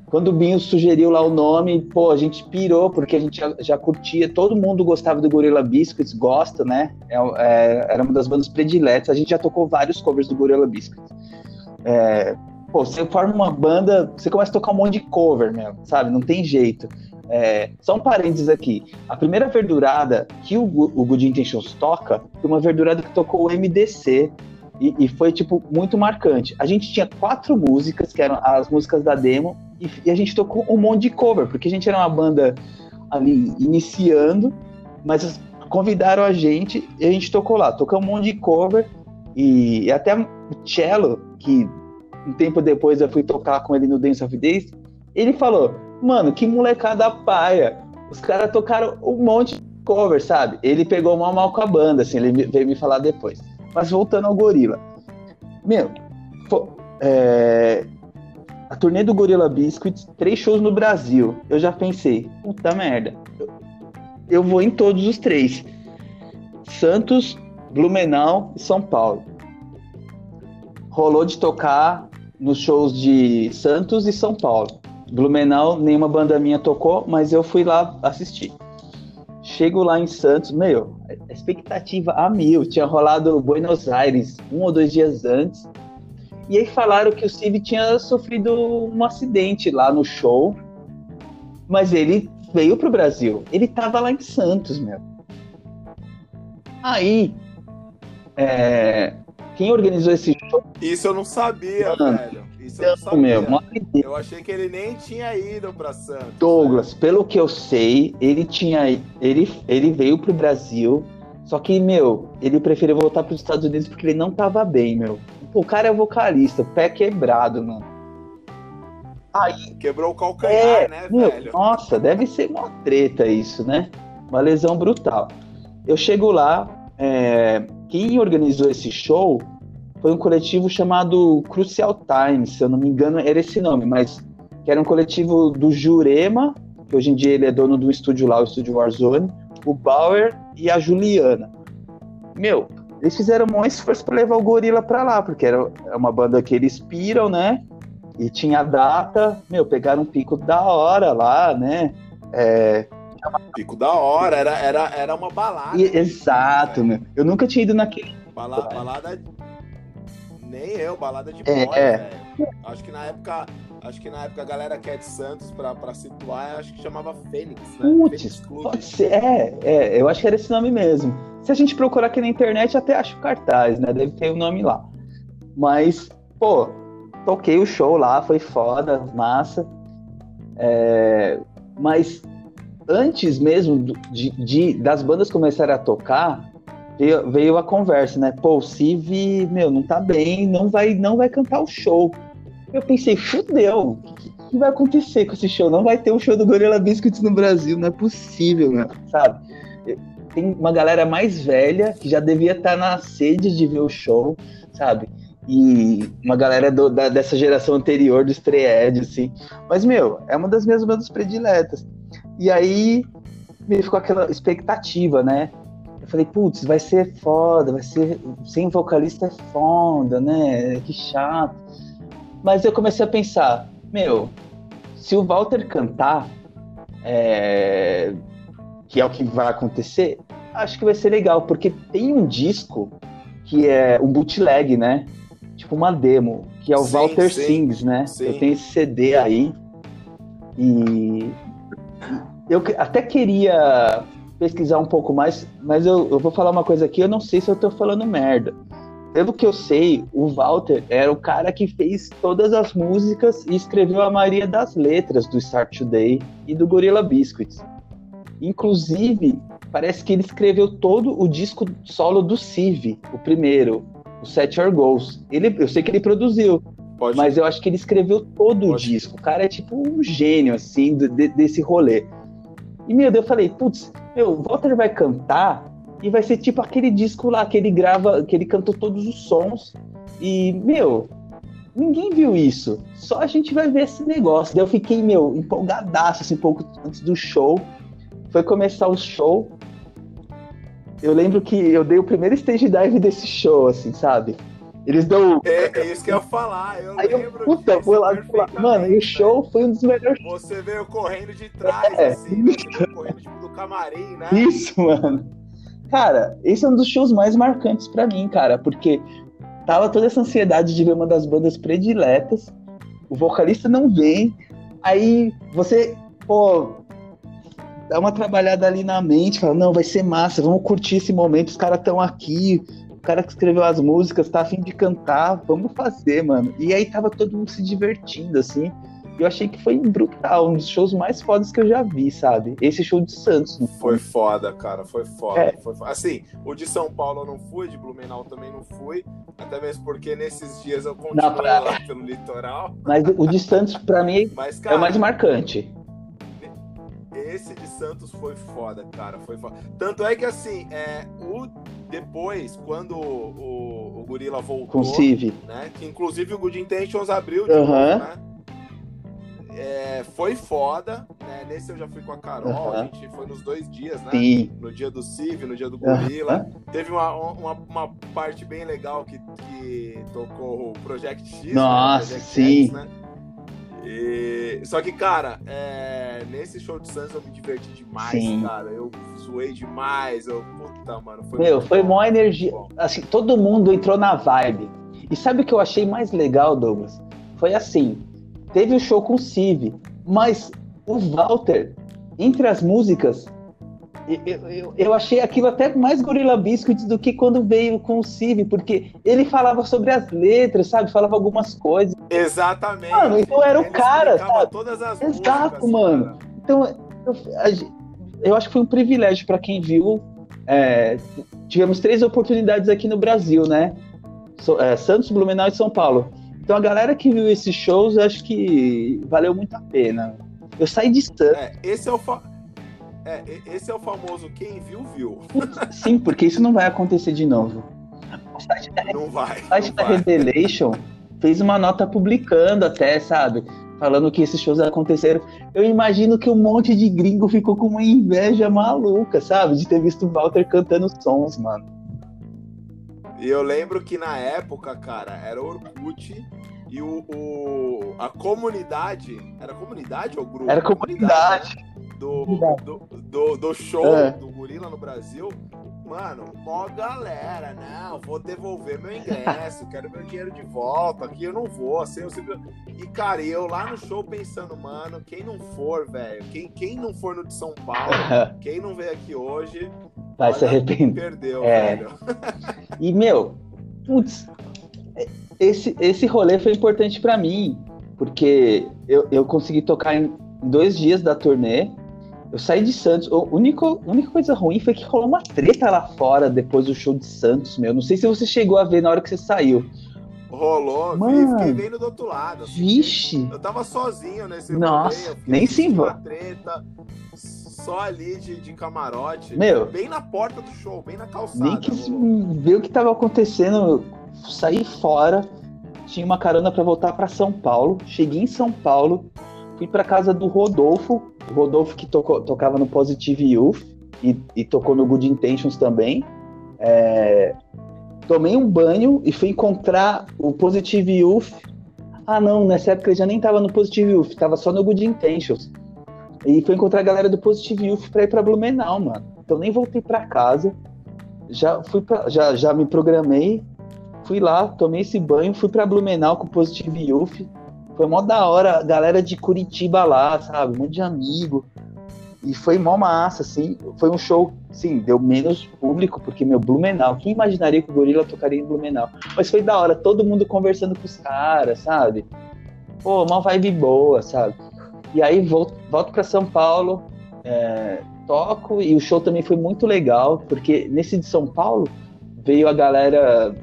quando o Binho sugeriu lá o nome, pô, a gente pirou, porque a gente já, já curtia, todo mundo gostava do Gorilla Biscuits, gosta, né? É, é, era uma das bandas prediletas, a gente já tocou vários covers do Gorilla Biscuits. É, pô, você forma uma banda, você começa a tocar um monte de cover mesmo, sabe? Não tem jeito. É, só um parênteses aqui. A primeira verdurada que o, o Good Intentions toca foi uma verdurada que tocou o MDC, e, e, foi, tipo, muito marcante. A gente tinha quatro músicas, que eram as músicas da demo, e, e, a gente tocou um monte de cover, porque a gente era uma banda ali iniciando, mas convidaram a gente e a gente tocou lá. Tocou um monte de cover, e, e até o Cello, que um tempo depois eu fui tocar com ele no Dance of Days, ele falou: Mano, que molecada paia. Os caras tocaram um monte de cover, sabe? Ele pegou mal mal com a banda, assim, ele veio me falar depois. Mas voltando ao Gorila. Meu, é, a turnê do Gorila Biscuits, três shows no Brasil. Eu já pensei, puta merda. Eu vou em todos os três. Santos, Blumenau e São Paulo. Rolou de tocar nos shows de Santos e São Paulo. Blumenau, nenhuma banda minha tocou, mas eu fui lá assistir. Chego lá em Santos, meu, expectativa a mil. Tinha rolado Buenos Aires um ou dois dias antes. E aí falaram que o Steve tinha sofrido um acidente lá no show. Mas ele veio pro Brasil. Ele tava lá em Santos, meu. Aí, é, quem organizou esse show? Isso eu não sabia, Mano, velho. Sabia. Meu, eu achei que ele nem tinha ido para Santos. Douglas, pelo que eu sei, ele tinha ele ele veio pro Brasil, só que meu, ele preferiu voltar para os Estados Unidos porque ele não tava bem, meu. O cara é vocalista, pé quebrado, mano. Aí, Quebrou o calcanhar, é, né, meu, velho? Nossa, deve ser uma treta isso, né? Uma lesão brutal. Eu chego lá, é, quem organizou esse show foi um coletivo chamado Crucial Times, se eu não me engano era esse nome, mas que era um coletivo do Jurema, que hoje em dia ele é dono do estúdio lá, o estúdio Warzone, o Bauer e a Juliana. Meu, eles fizeram um esforço para levar o Gorila para lá, porque era uma banda que eles piram, né? E tinha data, meu, pegaram um pico da hora lá, né? É, Pico da hora, era, era, era uma balada. E, exato, né? meu. Eu nunca tinha ido naquele. Balada, balada nem eu, balada de é, boy, é. Acho que na época. Acho que na época a galera que é de Santos, pra, pra situar, acho que chamava Fênix, né? Putz, pode ser, é, é, eu acho que era esse nome mesmo. Se a gente procurar aqui na internet, até acho cartaz, né? Deve ter o um nome lá. Mas, pô, toquei o show lá, foi foda, massa. É, mas antes mesmo de, de, das bandas começarem a tocar, veio, veio a conversa, né? Pô, o Civ, meu, não tá bem, não vai, não vai cantar o show. Eu pensei, fudeu, o que, que, vai acontecer com esse show? Não vai ter um show do Gorilla Biscuits no Brasil, não é possível, meu, sabe? Tem uma galera mais velha que já devia estar tá na sede de ver o show, sabe? E uma galera do, da, dessa geração anterior do Stray assim. Mas, meu, é uma das minhas bandas prediletas. E aí me ficou aquela expectativa, né? Eu falei, putz, vai ser foda, vai ser. Sem vocalista é foda, né? Que chato. Mas eu comecei a pensar, meu, se o Walter cantar, é... que é o que vai acontecer, acho que vai ser legal, porque tem um disco que é um bootleg, né? Tipo uma demo, que é o sim, Walter sim, Sings, né? Sim. Eu tenho esse CD aí. E eu até queria pesquisar um pouco mais, mas eu, eu vou falar uma coisa aqui, eu não sei se eu tô falando merda. pelo que eu sei, o Walter era o cara que fez todas as músicas e escreveu a maioria das letras do Start Today e do Gorilla Biscuits. Inclusive, parece que ele escreveu todo o disco solo do Civ, o primeiro, o Set Your Goals. Ele, eu sei que ele produziu, Pode. mas eu acho que ele escreveu todo Pode. o disco. O cara é tipo um gênio, assim, de, desse rolê. E, meu Deus, eu falei, putz, meu, o Walter vai cantar e vai ser tipo aquele disco lá que ele grava, que ele cantou todos os sons. E, meu, ninguém viu isso. Só a gente vai ver esse negócio. Daí eu fiquei, meu, empolgadaço, assim, pouco antes do show. Foi começar o show. Eu lembro que eu dei o primeiro stage dive desse show, assim, sabe? Eles dão. É, é isso que eu ia falar. Eu Aí eu, puta, foi lá, lá. Mano, e o show foi um dos melhores. Você veio correndo de trás, é, assim, né? correndo tipo, do camarim, né? Isso, mano. Cara, esse é um dos shows mais marcantes para mim, cara, porque tava toda essa ansiedade de ver uma das bandas prediletas, o vocalista não vem, aí você, pô, dá uma trabalhada ali na mente, fala, não, vai ser massa, vamos curtir esse momento, os caras estão aqui, cara que escreveu as músicas tá afim de cantar, vamos fazer, mano. E aí tava todo mundo se divertindo, assim eu achei que foi brutal, um dos shows mais fodas que eu já vi, sabe? Esse show de Santos. Foi foda, cara, foi foda, é. foi foda. Assim, o de São Paulo eu não fui, de Blumenau também não fui, até mesmo porque nesses dias eu continuo lá pelo litoral. Mas o de Santos, pra mim, Mas, cara, é o mais marcante. Esse de Santos foi foda, cara, foi foda. Tanto é que, assim, é, o depois, quando o, o, Gorila voltou, né, que inclusive o Good Intentions abriu de uhum. novo, né? É, foi foda, né? Nesse eu já fui com a Carol, uhum. a gente foi nos dois dias, né? Sim. No dia do Civ, no dia do Gorila. Uhum. Teve uma, uma, uma, parte bem legal que, que tocou o Project X. Né? Nossa, né? Project sim. X, né? E... Só que, cara, é... nesse show de Santos eu me diverti demais, Sim. cara. Eu zoei demais. Eu... Puta, mano. Foi Meu, foi mó energia. Bom. Assim, todo mundo entrou na vibe. E sabe o que eu achei mais legal, Douglas? Foi assim: teve o show com o Civ, mas o Walter, entre as músicas, eu, eu, eu, achei aquilo até mais Gorilla Biscuits do que quando veio com o Civ, porque ele falava sobre as letras, sabe? Falava algumas coisas. Exatamente. Mano, então era o cara, sabe? Todas as Exato, músicas, mano. Cara. Então, eu, eu, acho que foi um privilégio para quem viu. É, tivemos três oportunidades aqui no Brasil, né? So, é, Santos, Blumenau e São Paulo. Então a galera que viu esses shows, acho que valeu muito a pena. Eu saí distante. É, esse é o fa... é, esse é o famoso quem viu, viu. Sim, porque isso não vai acontecer de novo. O site da, não vai, o site da Revelation fez uma nota publicando até, sabe? Falando que esses shows aconteceram. Eu imagino que um monte de gringo ficou com uma inveja maluca, sabe? De ter visto o Walter cantando sons, mano. E eu lembro que na época, cara, era Orkut e o, o, a comunidade. Era comunidade ou grupo? Era comunidade. Né? Do, do, do, do, show é. do Gorila no Brasil. Mano, mó galera, não, vou devolver meu ingresso, quero meu dinheiro de volta, aqui eu não vou, assim, eu sempre... E, cara, eu lá no show pensando, mano, quem não for, velho, quem, quem não for no de São Paulo, quem não veio aqui hoje, vai se arrepender. Perdeu, é. velho. E, meu, putz, esse, esse rolê foi importante para mim, porque eu, eu consegui tocar em dois dias da turnê. Eu saí de Santos. A única, a única coisa ruim foi que rolou uma treta lá fora depois do show de Santos, meu. Não sei se você chegou a ver na hora que você saiu. Rolou, Mano, fiquei vendo do outro lado. Assim, vixe! Eu tava sozinho nesse Nossa, rolê, nem se envolve. treta só ali de, de camarote. Meu. Bem na porta do show, bem na calçada. Nem quis ver o que tava acontecendo. saí fora, tinha uma carona para voltar para São Paulo. Cheguei em São Paulo, fui para casa do Rodolfo. Rodolfo que tocou, tocava no Positive Youth e, e tocou no Good Intentions também. É, tomei um banho e fui encontrar o Positive Youth. Ah, não, nessa época ele já nem tava no Positive Youth, tava só no Good Intentions. E fui encontrar a galera do Positive Youth pra ir pra Blumenau, mano. Então nem voltei pra casa. Já fui pra, já, já me programei. Fui lá, tomei esse banho, fui pra Blumenau com o Positive Youth. Foi mó da hora, galera de Curitiba lá, sabe? Um monte de amigo. e foi mó massa, assim. Foi um show, sim, deu menos público, porque, meu, Blumenau. Quem imaginaria que o Gorila tocaria em Blumenau? Mas foi da hora, todo mundo conversando com os caras, sabe? Pô, uma vibe boa, sabe? E aí volto, volto para São Paulo, é, toco, e o show também foi muito legal, porque nesse de São Paulo veio a galera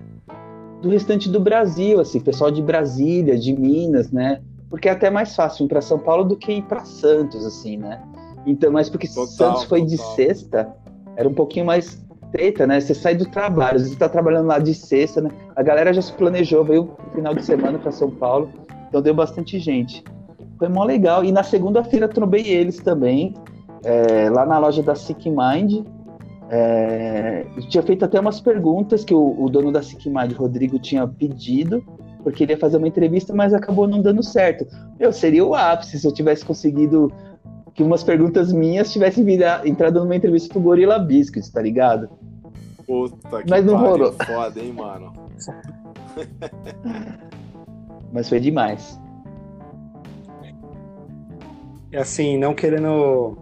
do restante do Brasil, assim, pessoal de Brasília, de Minas, né? Porque é até mais fácil ir para São Paulo do que ir para Santos, assim, né? Então, mas porque total, Santos foi total. de sexta, era um pouquinho mais treta, né? Você sai do trabalho, você tá trabalhando lá de sexta, né? A galera já se planejou, veio no final de semana para São Paulo, então deu bastante gente. Foi mó legal. E na segunda-feira trombei eles também, é, lá na loja da Sick Mind. É, tinha feito até umas perguntas que o, o dono da Mind, Rodrigo, tinha pedido, porque ele ia fazer uma entrevista, mas acabou não dando certo. Eu seria o ápice se eu tivesse conseguido que umas perguntas minhas tivessem vira, entrado numa entrevista pro Gorilla Biscuits, tá ligado? Puta que Mas não rolou. foda, hein, mano? Mas foi demais. E assim, não querendo.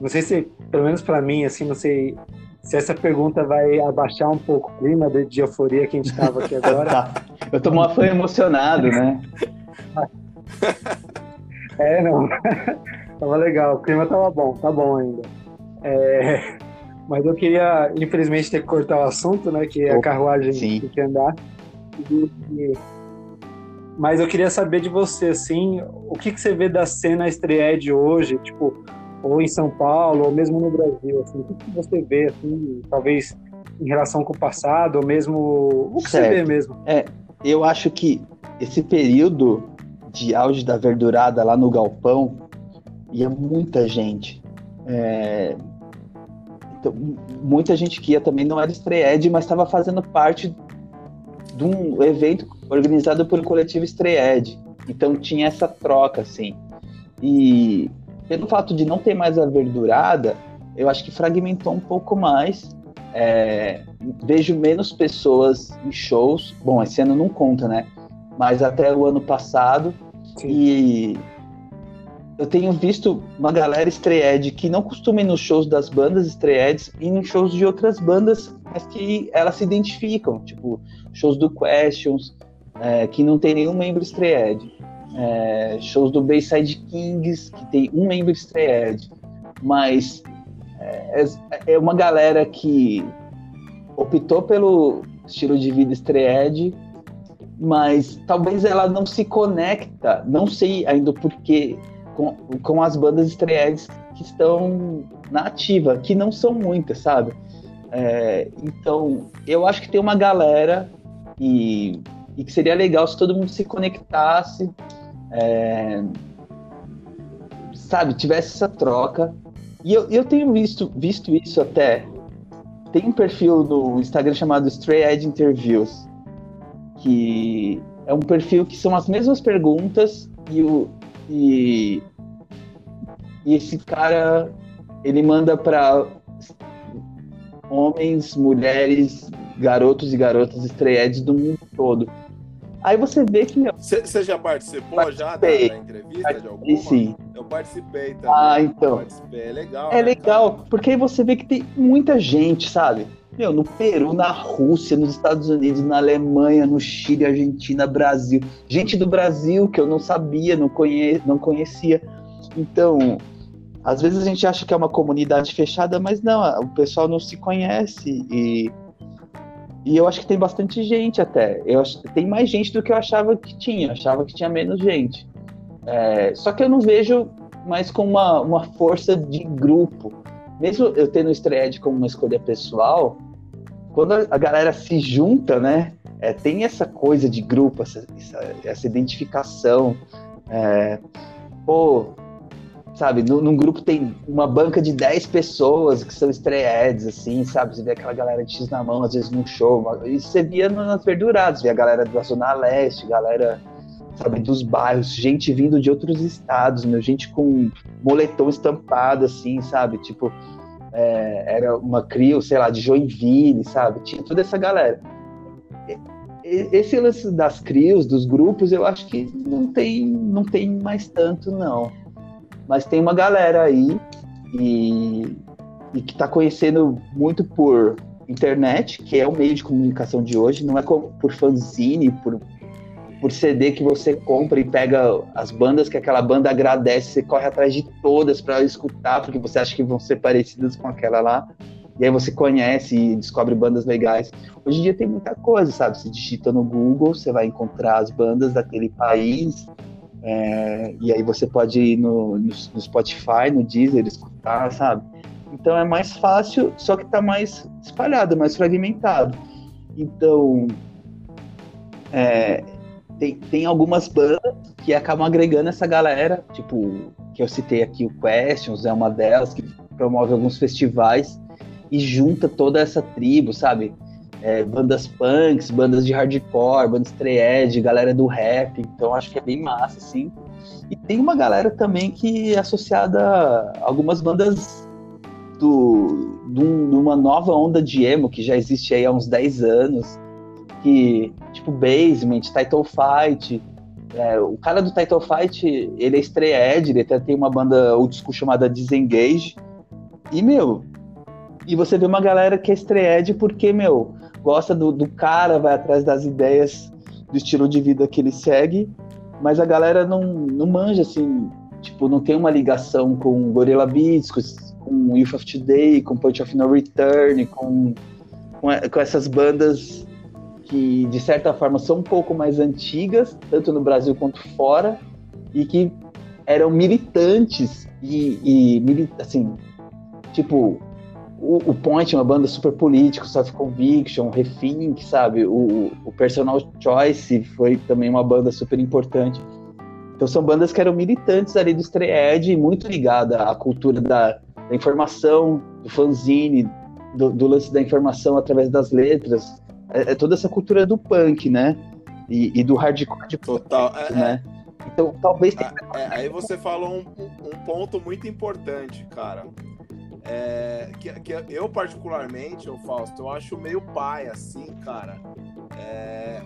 Não sei se, pelo menos para mim, assim, não sei se essa pergunta vai abaixar um pouco o clima de euforia que a gente tava aqui agora. tá. Eu tô uma fã emocionado, né? é, não. Tava legal, o clima tava bom, tá bom ainda. É, mas eu queria, infelizmente, ter que cortar o assunto, né? Que a carruagem sim. tem que andar. E, mas eu queria saber de você, assim, o que, que você vê da cena estreia de hoje, tipo, ou em São Paulo, ou mesmo no Brasil, assim, o que, você vê, assim, talvez em relação com o passado, ou mesmo o que certo. você vê mesmo? É, eu acho que esse período de auge da verdurada lá no galpão ia muita gente. É... Então, muita gente que ia também não era Estreed, mas estava fazendo parte de um evento organizado pelo coletivo Estreed. Então tinha essa troca, assim. E pelo fato de não ter mais a verdurada, eu acho que fragmentou um pouco mais. É... vejo menos pessoas em shows. Bom, esse ano não conta, né? Mas até o ano passado. Sim. E eu tenho visto uma galera estreed que não costuma ir nos shows das bandas estreeds e nos shows de outras bandas, mas que elas se identificam, tipo shows do Questions, é, que não tem nenhum membro estreed, é, shows do Bayside Kings, que tem um membro estreed, mas é, é uma galera que optou pelo estilo de vida estreed, mas talvez ela não se conecta, não sei ainda o porquê com, com as bandas estreantes que estão na ativa, que não são muitas, sabe? É, então, eu acho que tem uma galera e, e, que seria legal se todo mundo se conectasse, é, sabe, tivesse essa troca. E eu, eu tenho visto, visto isso até. Tem um perfil no Instagram chamado Stray Edge Interviews, que é um perfil que são as mesmas perguntas e o, e, e esse cara, ele manda para homens, mulheres, garotos e garotas estreedes do mundo todo. Aí você vê que. Você já participou já da, da entrevista participei, de alguma? Sim. Eu participei também. Ah, então. É legal. É né, legal, cara? porque aí você vê que tem muita gente, sabe? Meu, no Peru, na Rússia, nos Estados Unidos, na Alemanha, no Chile, Argentina, Brasil. Gente do Brasil que eu não sabia, não, conhe não conhecia. Então, às vezes a gente acha que é uma comunidade fechada, mas não, o pessoal não se conhece e, e eu acho que tem bastante gente até. Eu acho tem mais gente do que eu achava que tinha. Eu achava que tinha menos gente. É, só que eu não vejo mais com uma, uma força de grupo mesmo eu tendo o Stred como uma escolha pessoal, quando a galera se junta, né? É, tem essa coisa de grupo, essa, essa, essa identificação. É, pô, sabe, no, num grupo tem uma banca de 10 pessoas que são estreads, assim, sabe? Você vê aquela galera de X na mão, às vezes num show. Isso você via nas verduradas, via a galera da Zona Leste, galera sabe, dos bairros, gente vindo de outros estados, meu, gente com moletom estampado, assim, sabe, tipo, é, era uma crio, sei lá, de Joinville, sabe, tinha toda essa galera. Esse lance das crios, dos grupos, eu acho que não tem, não tem mais tanto, não. Mas tem uma galera aí e, e que está conhecendo muito por internet, que é o meio de comunicação de hoje, não é por fanzine, por, por CD que você compra e pega as bandas que aquela banda agradece, você corre atrás de todas para escutar, porque você acha que vão ser parecidas com aquela lá. E aí você conhece e descobre bandas legais. Hoje em dia tem muita coisa, sabe? Você digita no Google, você vai encontrar as bandas daquele país, é, e aí você pode ir no, no, no, Spotify, no Deezer, escutar, sabe? Então é mais fácil, só que tá mais espalhado, mais fragmentado. Então, é, tem, tem algumas bandas que acabam agregando essa galera, tipo, que eu citei aqui, o Questions é uma delas, que promove alguns festivais e junta toda essa tribo, sabe? É, bandas punks, bandas de hardcore, bandas thrash, galera do rap, então acho que é bem massa, assim. E tem uma galera também que é associada a algumas bandas do, de uma nova onda de emo que já existe aí há uns 10 anos, que, tipo, Basement, Title Fight. É, o cara do Title Fight, ele é estreed, ele até tem uma banda old school chamada Disengage. E, meu, e você vê uma galera que é estreed porque, meu, gosta do, do cara, vai atrás das ideias do estilo de vida que ele segue, mas a galera não, não manja, assim, tipo, não tem uma ligação com Gorilla Beats, com, Youth of Today, com Point of No Return, com, com, com essas bandas que, de certa forma, são um pouco mais antigas, tanto no Brasil quanto fora, e que eram militantes e, e assim, tipo, o, o Point, uma banda super política, Soft Conviction, Refink, sabe? O, o Personal Choice foi também uma banda super importante. Então são bandas que eram militantes ali do Stray muito ligada à cultura da, da informação, do fanzine, do, do, lance da informação através das letras. É, é, toda essa cultura do punk, né? E, e do hardcore de Total, punk, é, né? Então talvez tenha... é, aí você falou um, um ponto muito importante, cara é, que, que, eu, particularmente, o Fausto, eu acho meio pai, assim, cara. É,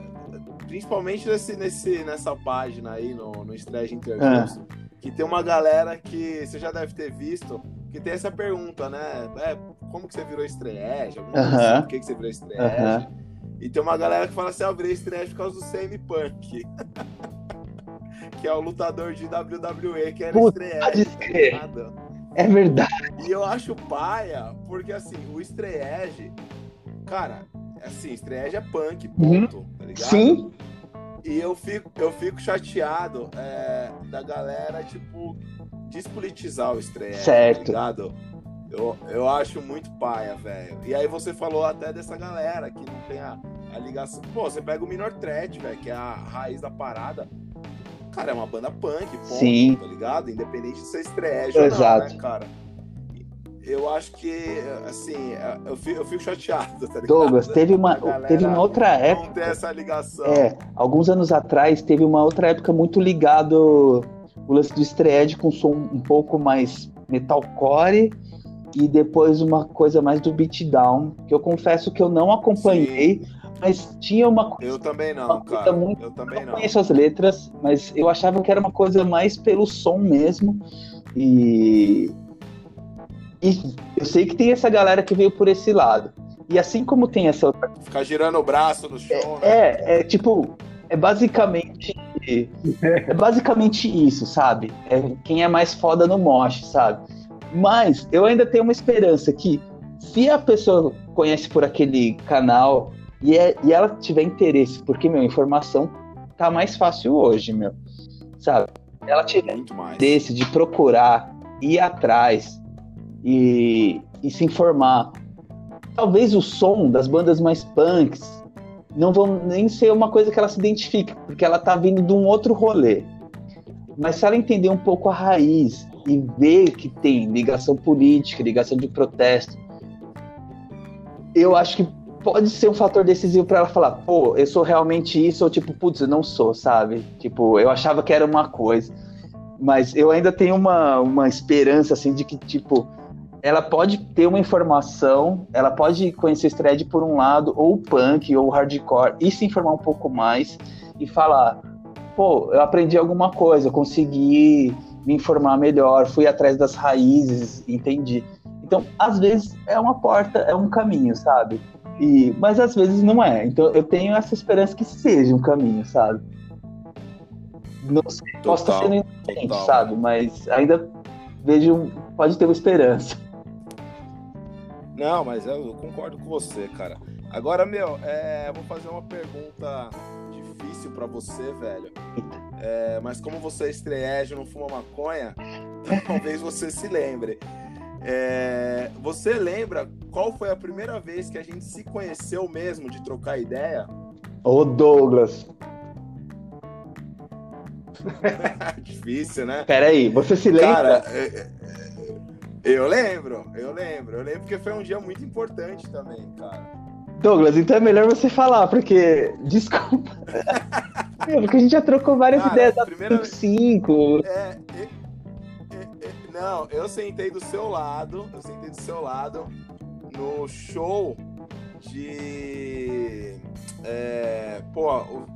principalmente nesse, nesse, nessa página aí, no, no Stretch Interviews, é. que tem uma galera que você já deve ter visto, que tem essa pergunta, né? É, como que você virou estreage? Uh -huh. assim, por que, que você virou estreage? Uh -huh. E tem uma galera que fala assim, ah, eu virei estreage por causa do CM Punk. que é o lutador de WWE, que era estreage. É verdade. E eu acho paia, porque assim, o Estreege, cara, assim, Estreege é punk, ponto, uhum. tá ligado? Sim. E eu fico, eu fico chateado é, da galera, tipo, despolitizar o Estreege, tá certo. tá ligado? Eu, eu acho muito paia, velho. E aí você falou até dessa galera que não tem a, a ligação. Pô, você pega o Minor Threat, velho, que é a raiz da parada cara, é uma banda punk, ponto, Sim. tá ligado? Independente de ser estreia ou não, né, cara? Eu acho que, assim, eu fico, eu fico chateado, tá ligado? Douglas, teve uma, teve uma outra época. Não tem essa ligação. É, alguns anos atrás teve uma outra época muito ligado o lance do estreed com som um pouco mais metalcore e depois uma coisa mais do beatdown, que eu confesso que eu não acompanhei, Sim. Mas tinha uma coisa. Eu também não, cara. Muito, eu também não. conheço as letras, mas eu achava que era uma coisa mais pelo som mesmo. E. E eu sei que tem essa galera que veio por esse lado. E assim como tem essa outra. Ficar girando o braço no show, é, né? É, é tipo. É basicamente. É basicamente isso, sabe? É quem é mais foda no mosh, sabe? Mas eu ainda tenho uma esperança que se a pessoa conhece por aquele canal e, é, e ela tiver interesse, porque, meu, informação tá mais fácil hoje, meu. Sabe? Ela tiver interesse de procurar, ir atrás e, e se informar. Talvez o som das bandas mais punks não vão nem ser uma coisa que ela se identifique, porque ela tá vindo de um outro rolê. Mas se ela entender um pouco a raiz e ver que tem ligação política, ligação de protesto, eu acho que pode ser um fator decisivo para ela falar, pô, eu sou realmente isso, ou tipo, putz, eu não sou, sabe? Tipo, eu achava que era uma coisa. Mas eu ainda tenho uma, uma esperança, assim, de que, tipo, ela pode ter uma informação, ela pode conhecer o thread por um lado, ou punk, ou hardcore, e se informar um pouco mais e falar, pô, eu aprendi alguma coisa, consegui me informar melhor, fui atrás das raízes, entendi. Então, às vezes é uma porta, é um caminho, sabe? E, mas às vezes não é. Então eu tenho essa esperança que seja um caminho, sabe? Não sei, total, posso estar sendo inocente, sabe? Mas ainda vejo, pode ter uma esperança. Não, mas eu concordo com você, cara. Agora, meu, é, vou fazer uma pergunta difícil para você, velho. É, mas como você é estreege não fuma maconha, talvez você se lembre. É, você lembra qual foi a primeira vez que a gente se conheceu mesmo de trocar ideia? Ô Douglas. Difícil, né? Peraí, você se lembra? Cara, é, é, eu lembro, eu lembro. Eu lembro porque foi um dia muito importante também, cara. Douglas, então é melhor você falar, porque. Desculpa. é, porque a gente já trocou várias cara, ideias da primeira... 5. É, não, eu sentei do seu lado, eu sentei do seu lado no show de. É, pô, o,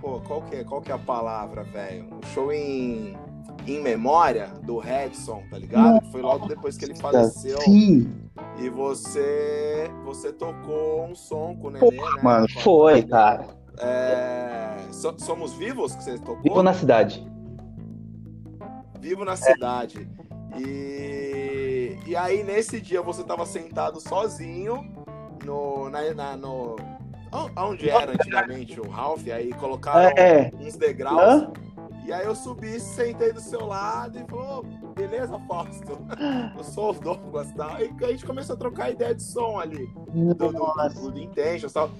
pô, qual que é, qual que é a palavra, velho? O show em, em memória do Redson, tá ligado? Foi logo depois que ele faleceu. Sim. E você você tocou um som com o Nenê, Pô, né? Mano, foi, cara. É, somos vivos que você tocou? Vivo na cidade. Vivo na cidade. E, e aí, nesse dia, você tava sentado sozinho no, na, na, no, onde era antigamente o Ralph, aí colocaram é. uns degraus. Hã? E aí eu subi, sentei do seu lado e falou, beleza, Fausto? Eu sou o Douglas, tá? E a gente começou a trocar ideia de som ali. Do, do, do, do Intentions e tal.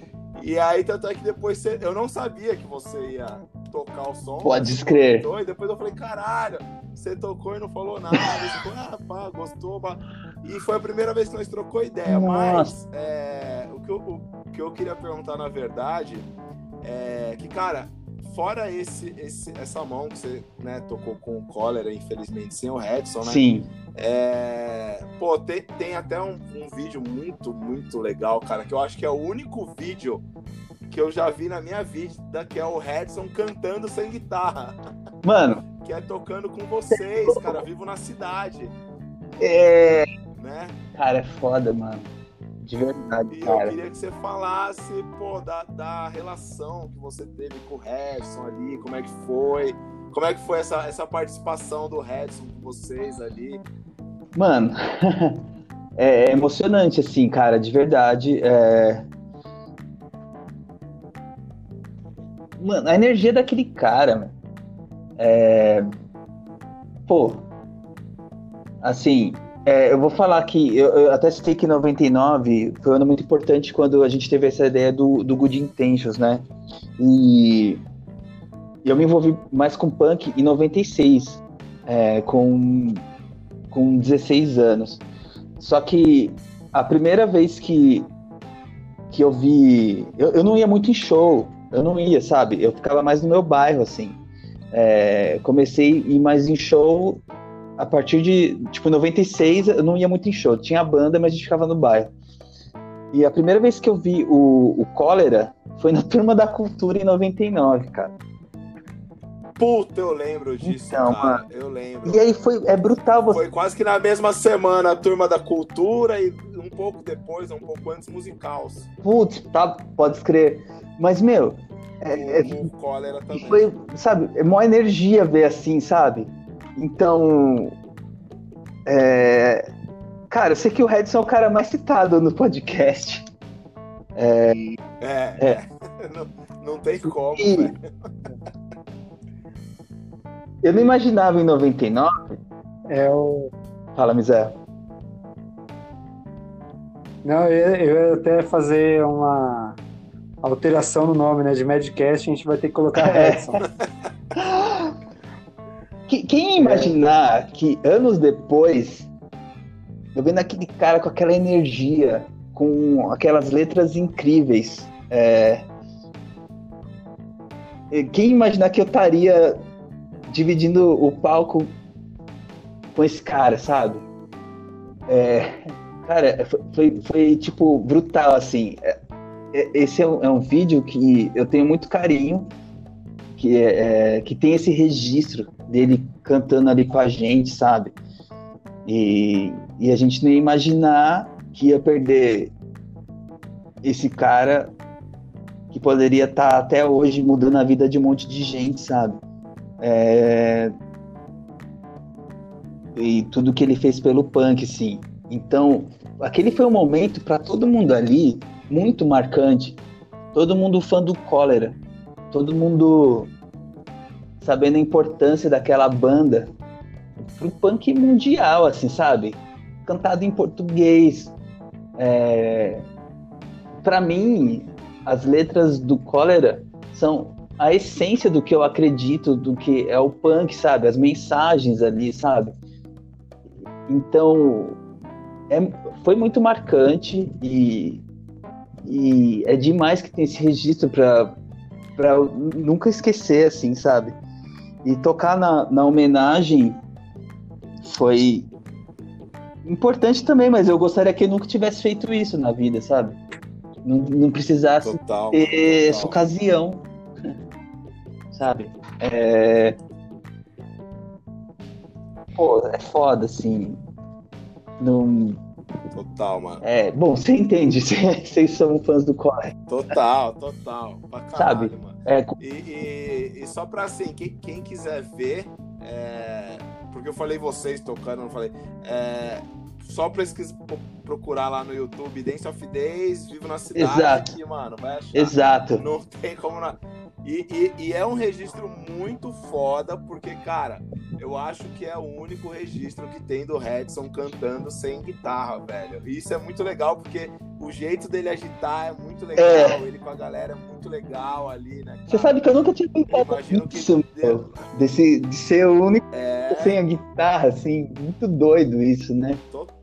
E aí, tanto é que depois você, eu não sabia que você ia tocar o som. Pode escrever. E depois eu falei, caralho, você tocou e não falou nada. Você falou, ah, pá, gostou. Pá. E foi a primeira vez que nós trocou ideia. Nossa. Mas é, o, que eu, o que eu queria perguntar, na verdade, é que, cara, fora esse, esse, essa mão que você né, tocou com o cólera, infelizmente, sem o Redson, né? Sim. É, pô, tem, tem até um, um, vídeo muito, muito legal, cara, que eu acho que é o único vídeo que eu já vi na minha vida, que é o Redson cantando sem guitarra. Mano. Que é tocando com vocês, cara, vivo na cidade. É. Né? Cara, é foda, mano. De verdade, e cara. eu queria que você falasse, pô, da, da relação que você teve com o Redson ali, como é que foi, como é que foi essa, essa participação do Redson com vocês ali. Mano, é emocionante, assim, cara, de verdade. É... Mano, a energia daquele cara, mano. É... Pô, assim, é, eu vou falar que eu, eu, até citei que 99 foi um ano muito importante quando a gente teve essa ideia do, do Good Intentions, né? E eu me envolvi mais com punk em 96, é, com, com 16 anos. Só que a primeira vez que, que eu vi. Eu, eu não ia muito em show, eu não ia, sabe? Eu ficava mais no meu bairro, assim. É, comecei a ir mais em show a partir de, tipo, 96, eu não ia muito em show. Tinha a banda, mas a gente ficava no bairro. E a primeira vez que eu vi o, o Cólera foi na Turma da Cultura em 99, cara. Puta, eu lembro disso, então, cara. Mano. Eu lembro. E aí foi, é brutal. Você... Foi quase que na mesma semana a Turma da Cultura e um pouco depois, um pouco antes, Musicals. Putz, tá, pode escrever. Mas, meu... É, o, é, o Cólera também. Foi, sabe, é maior energia ver assim, sabe? Então, é... cara, eu sei que o Redson é o cara mais citado no podcast. É, é, é. Não, não, tem como, e... Eu não imaginava em 99. É o. Fala, Miséria. Não, eu, eu ia até fazer uma alteração no nome, né? De Madcast, a gente vai ter que colocar é. Redson. Quem imaginar que anos depois, eu vendo aquele cara com aquela energia, com aquelas letras incríveis, é... quem imaginar que eu estaria dividindo o palco com esse cara, sabe? É... Cara, foi, foi, tipo brutal assim. É, esse é um, é um vídeo que eu tenho muito carinho, que, é, é, que tem esse registro dele cantando ali com a gente, sabe? E, e a gente nem imaginar que ia perder esse cara que poderia estar tá até hoje mudando a vida de um monte de gente, sabe? É... E tudo que ele fez pelo punk, sim. Então, aquele foi um momento para todo mundo ali muito marcante. Todo mundo fã do Cólera. Todo mundo sabendo a importância daquela banda pro punk mundial, assim, sabe? Cantado em português. É... Para mim, as letras do Cólera são a essência do que eu acredito, do que é o punk, sabe? As mensagens ali, sabe? Então, é, foi muito marcante e, e é demais que tem esse registro para nunca esquecer, assim, sabe? E tocar na, na homenagem foi importante também, mas eu gostaria que eu nunca tivesse feito isso na vida, sabe? Não, não precisasse total, ter total. essa ocasião, sabe? É... Pô, é foda, assim. Não... Total, mano. É, bom, você entende, vocês são fãs do Core. Total, total. Pra caralho, Sabe? mano. É... E, e, e, só pra assim, quem, quem quiser ver, é... porque eu falei vocês tocando, não falei. É só pesquisa, procurar lá no YouTube Dance of Days, Vivo na Cidade, Exato. que, mano, vai achar. Exato. Não tem como. Não... E, e, e, é um registro muito foda, porque, cara, eu acho que é o único registro que tem do Redson cantando sem guitarra, velho. E isso é muito legal, porque o jeito dele agitar é muito legal, é. ele com a galera é muito legal ali, né? Você sabe que eu nunca tinha pensado nisso, meu, desse, de ser o único é... sem a guitarra, assim, muito doido isso, né? Total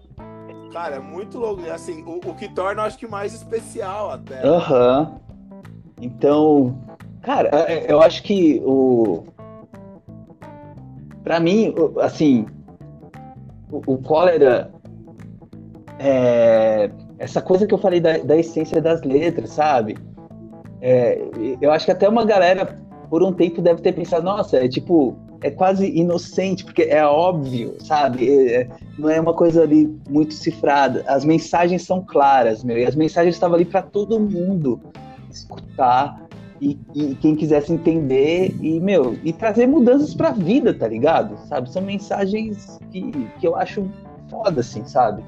Cara, é muito louco. Assim, o, o que torna, acho que, mais especial até. Aham. Uhum. Então, cara, é, é, eu acho que o. Pra mim, assim, o, o cólera. É, essa coisa que eu falei da, da essência das letras, sabe? É, eu acho que até uma galera, por um tempo, deve ter pensado, nossa, é tipo é quase inocente, porque é óbvio, sabe? É, é, não é uma coisa ali muito cifrada. As mensagens são claras, meu, e as mensagens estavam ali para todo mundo escutar e, e, quem quisesse entender e, meu, e trazer mudanças para a vida, tá ligado? Sabe? São mensagens que, que eu acho foda, assim, sabe?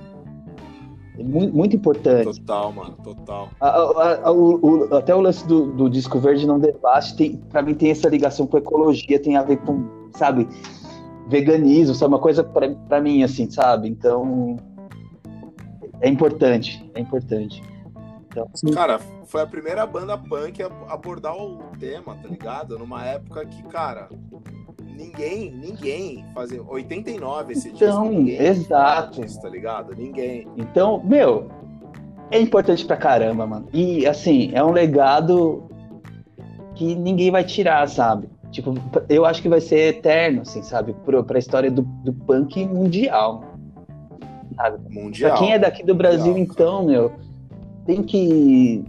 É muito, muito importante. Total, mano, total. A, a, a, o, até o lance do, do disco verde não debaste, tem, pra mim tem essa ligação com ecologia, tem a ver com, sabe, veganismo, sabe, uma coisa pra, pra mim, assim, sabe? Então, é importante, é importante. Então, cara, foi a primeira banda punk a abordar o tema, tá ligado? Numa época que, cara, ninguém, ninguém fazia. 89 esse então, disco. Então, exato. Isso, tá ligado? Ninguém. Então, meu, é importante pra caramba, mano. E, assim, é um legado que ninguém vai tirar, sabe? Tipo, eu acho que vai ser eterno, assim, sabe? Pra, pra história do, do punk mundial. Sabe? Mundial. Pra quem é daqui do Brasil, mundial, então, meu, tem que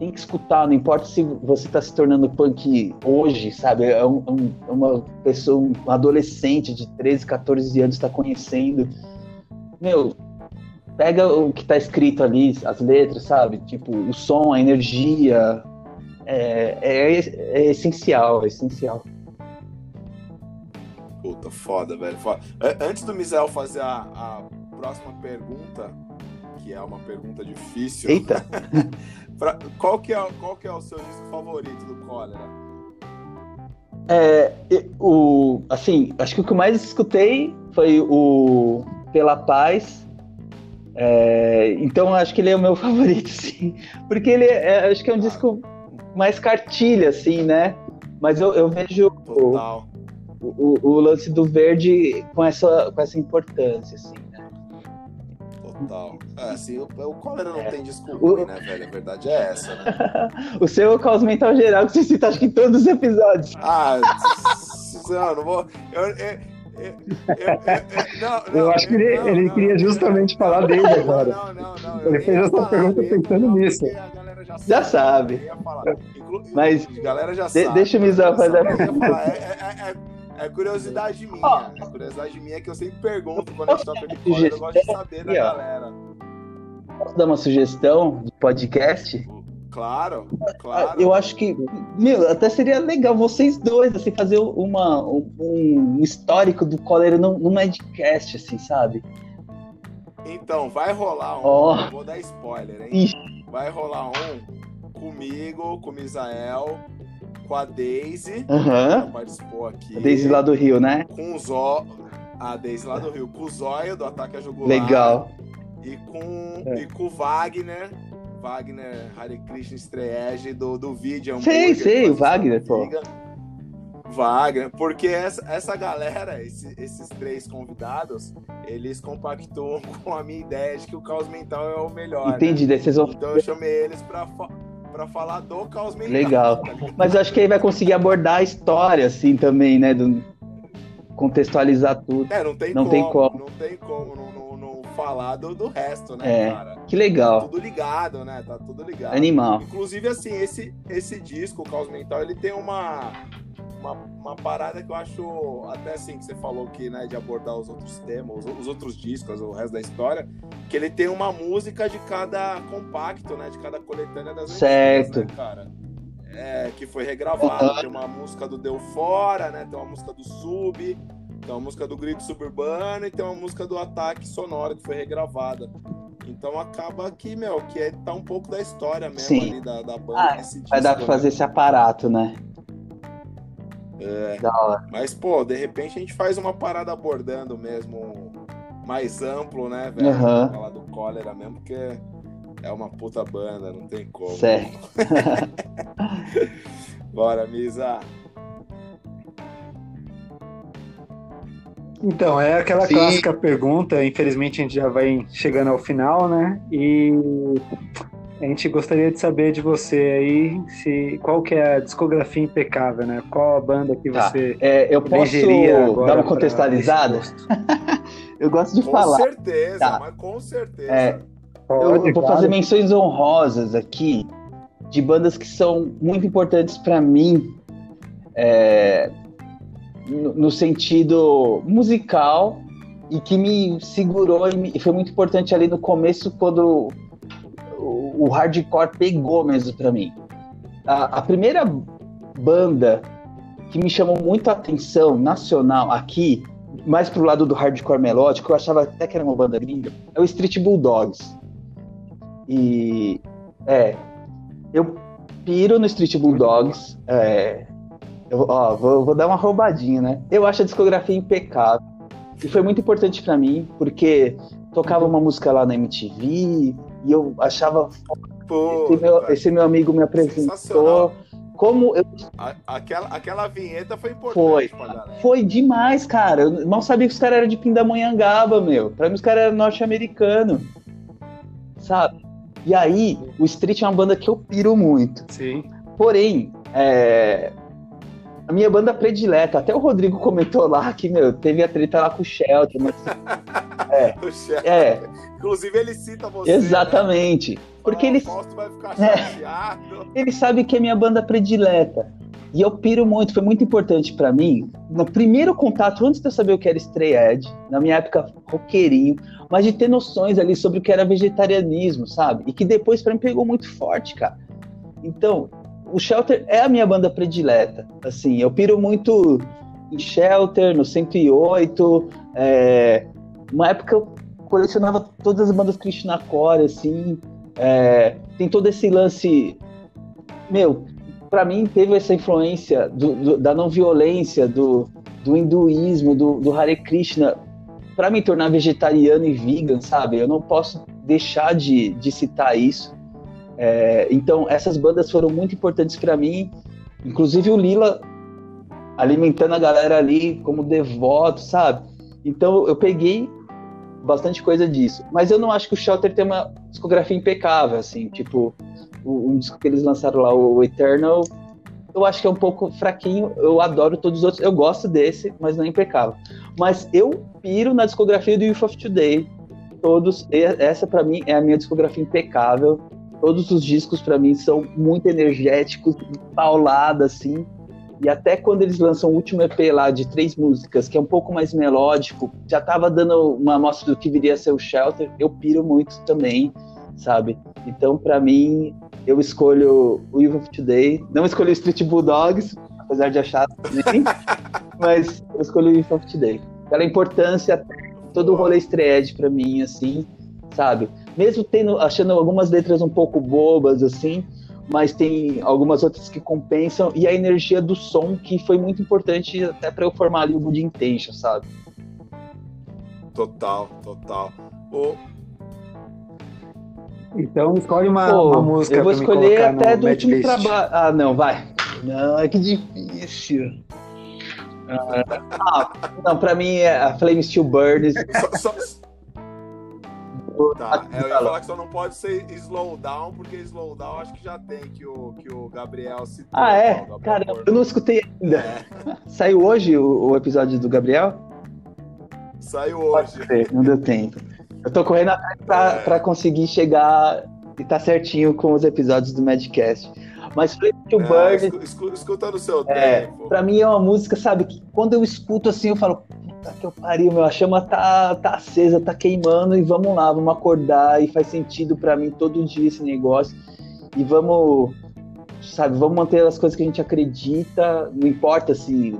tem que escutar, não importa se você está se tornando punk hoje, sabe? É, um, um, uma pessoa, um adolescente de 13, 14 anos está conhecendo. Meu, pega o que está escrito ali, as letras, sabe? Tipo, o som, a energia. É, é, é essencial, é essencial. Puta, foda, velho. Foda. Antes do Misael fazer a, a próxima pergunta, que é uma pergunta difícil. Eita! Pra, qual, que é, qual que é o seu disco favorito do Cólera? É, o, assim, acho que o que eu mais escutei foi o Pela Paz. É, então acho que ele é o meu favorito, sim. Porque ele é, acho que é um ah. disco mais cartilha, assim, né? Mas eu, eu vejo o, o, o, lance do verde com essa, com essa importância, assim. Total. É, assim, o, o cólera não é. tem desculpa, o... né, velho? A verdade é essa, né? o seu é o caos mental geral que você cita, acho que em todos os episódios. Ah, não, não vou. Eu, eu, eu, não, eu acho que ele, não, ele não, queria justamente falar dele agora. Não, não, não. Ele fez essa pergunta pensando nisso. Já, já sabe. Inclu... Mas galera já de, sabe. deixa o Mizão fazer a pergunta. É, é, é, é curiosidade minha. Oh. É curiosidade minha que eu sempre pergunto quando a gente toca de fora, eu gosto de saber da galera. Posso dar uma sugestão de podcast? Claro, claro. Eu acho que, meu, até seria legal vocês dois, assim, fazer uma, um, histórico do cólera num, num Madcast, assim, sabe? Então, vai rolar um. Oh. Vou dar spoiler, hein? Ixi. Vai rolar um comigo, com o Misael, com a Daisy. Uhum. Que participou aqui. A Daisy lá do Rio, né? Com o Zó. A Daisy lá do Rio. Com o Zóio do Ataque a Jugular. Legal. E com, é. e com o Wagner. Wagner Hare Krishna Streege do, do vídeo. Sei, sei, o Wagner, pô. Wagner, porque essa, essa galera, esse, esses três convidados, eles compactuam com a minha ideia de que o caos mental é o melhor. Né? Entendi, né? vocês vão... Então eu chamei eles pra, pra falar do caos mental. Legal. Tá Mas eu acho que aí vai conseguir abordar a história, assim, também, né? Do... Contextualizar tudo. É, não tem não como. Tem como. Não tem como não, não falar do, do resto, né, é, cara? Que legal. Tá tudo ligado, né? Tá tudo ligado. Animal. Inclusive, assim, esse, esse disco, o Caos Mental, ele tem uma uma, uma parada que eu acho, até assim, que você falou que, né, de abordar os outros temas, os, os outros discos, o resto da história, que ele tem uma música de cada compacto, né, de cada coletânea das Certo. Antigas, né, cara? É, que foi regravado. Tem uma música do Deu Fora, né, tem uma música do Sub, tem uma música do Grito Suburbano e tem uma música do Ataque Sonoro, que foi regravada. Então acaba que, meu, que é, tá um pouco da história mesmo Sim. ali da, da banda. Ah, disco, vai dar pra fazer né? esse aparato, né? É, mas, pô, de repente a gente faz uma parada abordando mesmo mais amplo, né, velho? Uhum. Falar do cólera mesmo, porque é uma puta banda, não tem como. Certo. Bora, Misa. Então, é aquela Sim. clássica pergunta, infelizmente a gente já vai chegando ao final, né? E a gente gostaria de saber de você aí se qual que é a discografia impecável, né? Qual a banda que tá. você é, eu posso dar uma contextualizada? eu gosto de com falar. Com certeza, tá. mas com certeza. É, eu, eu, vou fazer menções honrosas aqui de bandas que são muito importantes para mim é, no, no, sentido musical e que me segurou e, me, e foi muito importante ali no começo quando o, hardcore pegou mesmo para mim. A, a, primeira banda que me chamou muito a atenção nacional aqui, mais pro lado do hardcore melódico, eu achava até que era uma banda linda, é o Street Bulldogs. E é, eu piro no Street Bulldogs. É, eu, ó, vou, vou, dar uma roubadinha, né? Eu acho a discografia impecável. E foi muito importante para mim, porque tocava uma música lá na MTV, e eu achava. Pô, esse, meu, esse meu amigo me apresentou. Como eu... aquela, aquela vinheta foi importante foi, Foi demais, cara. Eu mal sabia que os caras eram de Pindamonhangaba, meu. Pra mim, os caras eram norte-americanos. Sabe? E aí, o Street é uma banda que eu piro muito. Sim. Porém, é... a minha banda predileta, até o Rodrigo comentou lá que, meu, teve a treta lá com o Shelter, mas. é. o Shelter. É. Inclusive, ele cita você. Exatamente. Né? Porque ele. vai ficar é. ele sabe que é minha banda predileta. E eu piro muito, foi muito importante para mim. No primeiro contato, antes de eu saber o que era Stray Edge, na minha época roqueirinho, mas de ter noções ali sobre o que era vegetarianismo, sabe? E que depois para mim pegou muito forte, cara. Então, o Shelter é a minha banda predileta. Assim, eu piro muito em Shelter, no 108. É... Uma época eu colecionava todas as bandas Krishna Core, assim. É, tem todo esse lance. Meu, para mim teve essa influência do, do, da não violência, do, do hinduísmo, do, do Hare Krishna, para me tornar vegetariano e vegan, sabe? Eu não posso deixar de, de citar isso. É, então, essas bandas foram muito importantes para mim, inclusive o Lila alimentando a galera ali como devoto, sabe? Então, eu peguei bastante coisa disso. Mas eu não acho que o Shelter tem uma discografia impecável, assim, tipo, o, um disco que eles lançaram lá, o Eternal, eu acho que é um pouco fraquinho, eu adoro todos os outros, eu gosto desse, mas não é impecável. Mas eu piro na discografia do Youth of Today, todos, essa para mim é a minha discografia impecável, todos os discos para mim são muito energéticos, paulada, assim, E até quando eles lançam o último EP lá de três músicas, que é um pouco mais melódico, já tava dando uma amostra do que viria a ser o Shelter, eu piro muito também, sabe? Então, para mim, eu escolho o Evil of Today. Não escolhi o Street Bulldogs, apesar de achar também, mas eu escolhi o Evil of Today. Pela importância, todo o rolê estreed para mim, assim, sabe? Mesmo tendo, achando algumas letras um pouco bobas, assim, mas tem algumas outras que compensam e a energia do som que foi muito importante até para eu formar ali o Good Intention, sabe? Total, total. Então escolhe uma, Pô, uma música. Eu vou escolher até do último trabalho. Ah, não, vai. Não, é que difícil. Ah, não, pra mim é a Flame Still Burns. Só, só, Tá, é, eu ia falar que só não pode ser slowdown, porque slowdown acho que já tem, que o, que o Gabriel citou. Ah, é? Cara, eu não escutei ainda. É. Saiu hoje o, o, episódio do Gabriel? Saiu hoje. não deu tempo. Eu tô correndo atrás pra, é. pra conseguir chegar e tá certinho com os episódios do Madcast. Mas Flip to é, Bird. Escuta, escuta no seu é, tempo. Pra mim é uma música, sabe, que quando eu escuto assim, eu falo, puta que eu pariu, meu, a chama tá, tá acesa, tá queimando e vamos lá, vamos acordar e faz sentido para mim todo dia esse negócio. E vamos, sabe, vamos manter as coisas que a gente acredita, não importa se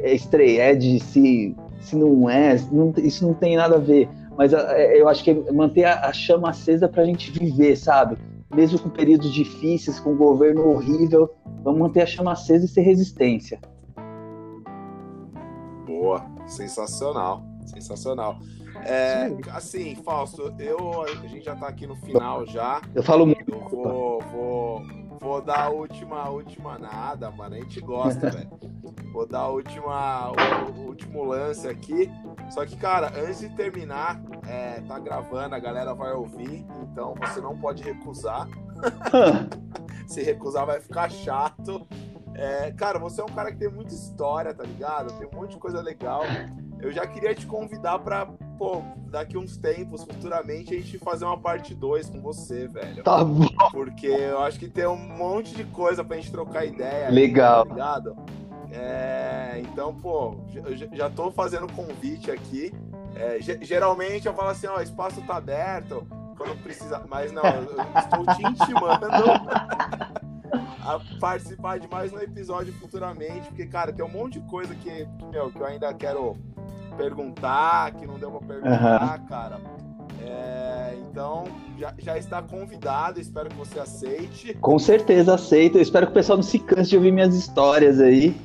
é estreia, se, se não é, não, isso não tem nada a ver. Mas é, eu acho que é manter a, a chama acesa pra gente viver, sabe? mesmo com períodos difíceis, com um governo horrível, vamos manter a chama acesa e ser resistência. Boa, sensacional, sensacional. É, assim, Fausto, eu, a gente já tá aqui no final já. Eu falo muito. Eu vou, vou, vou dar a última, a última nada, mano. A gente gosta, velho. Vou dar a última, o, o, último lance aqui. Só que, cara, antes de terminar, é, tá gravando, a galera vai ouvir, então você não pode recusar. Se recusar vai ficar chato. É, cara, você é um cara que tem muita história, tá ligado? Tem um monte de coisa legal. Eu já queria te convidar pra, pô, daqui uns tempos, futuramente, a gente fazer uma parte 2 com você, velho. Tá bom. Porque eu acho que tem um monte de coisa pra gente trocar ideia. Legal. Aí, tá ligado? É, então, pô, já, já tô fazendo convite aqui. É, geralmente eu falo assim, ó, o espaço tá aberto quando precisa. Mas não, eu estou te intimando a participar de mais um episódio futuramente, porque, cara, tem um monte de coisa que, meu, que eu ainda quero perguntar, que não deu pra perguntar, uhum. cara. É, então, já, já está convidado, espero que você aceite. Com certeza aceito. Eu espero que o pessoal não se canse de ouvir minhas histórias aí.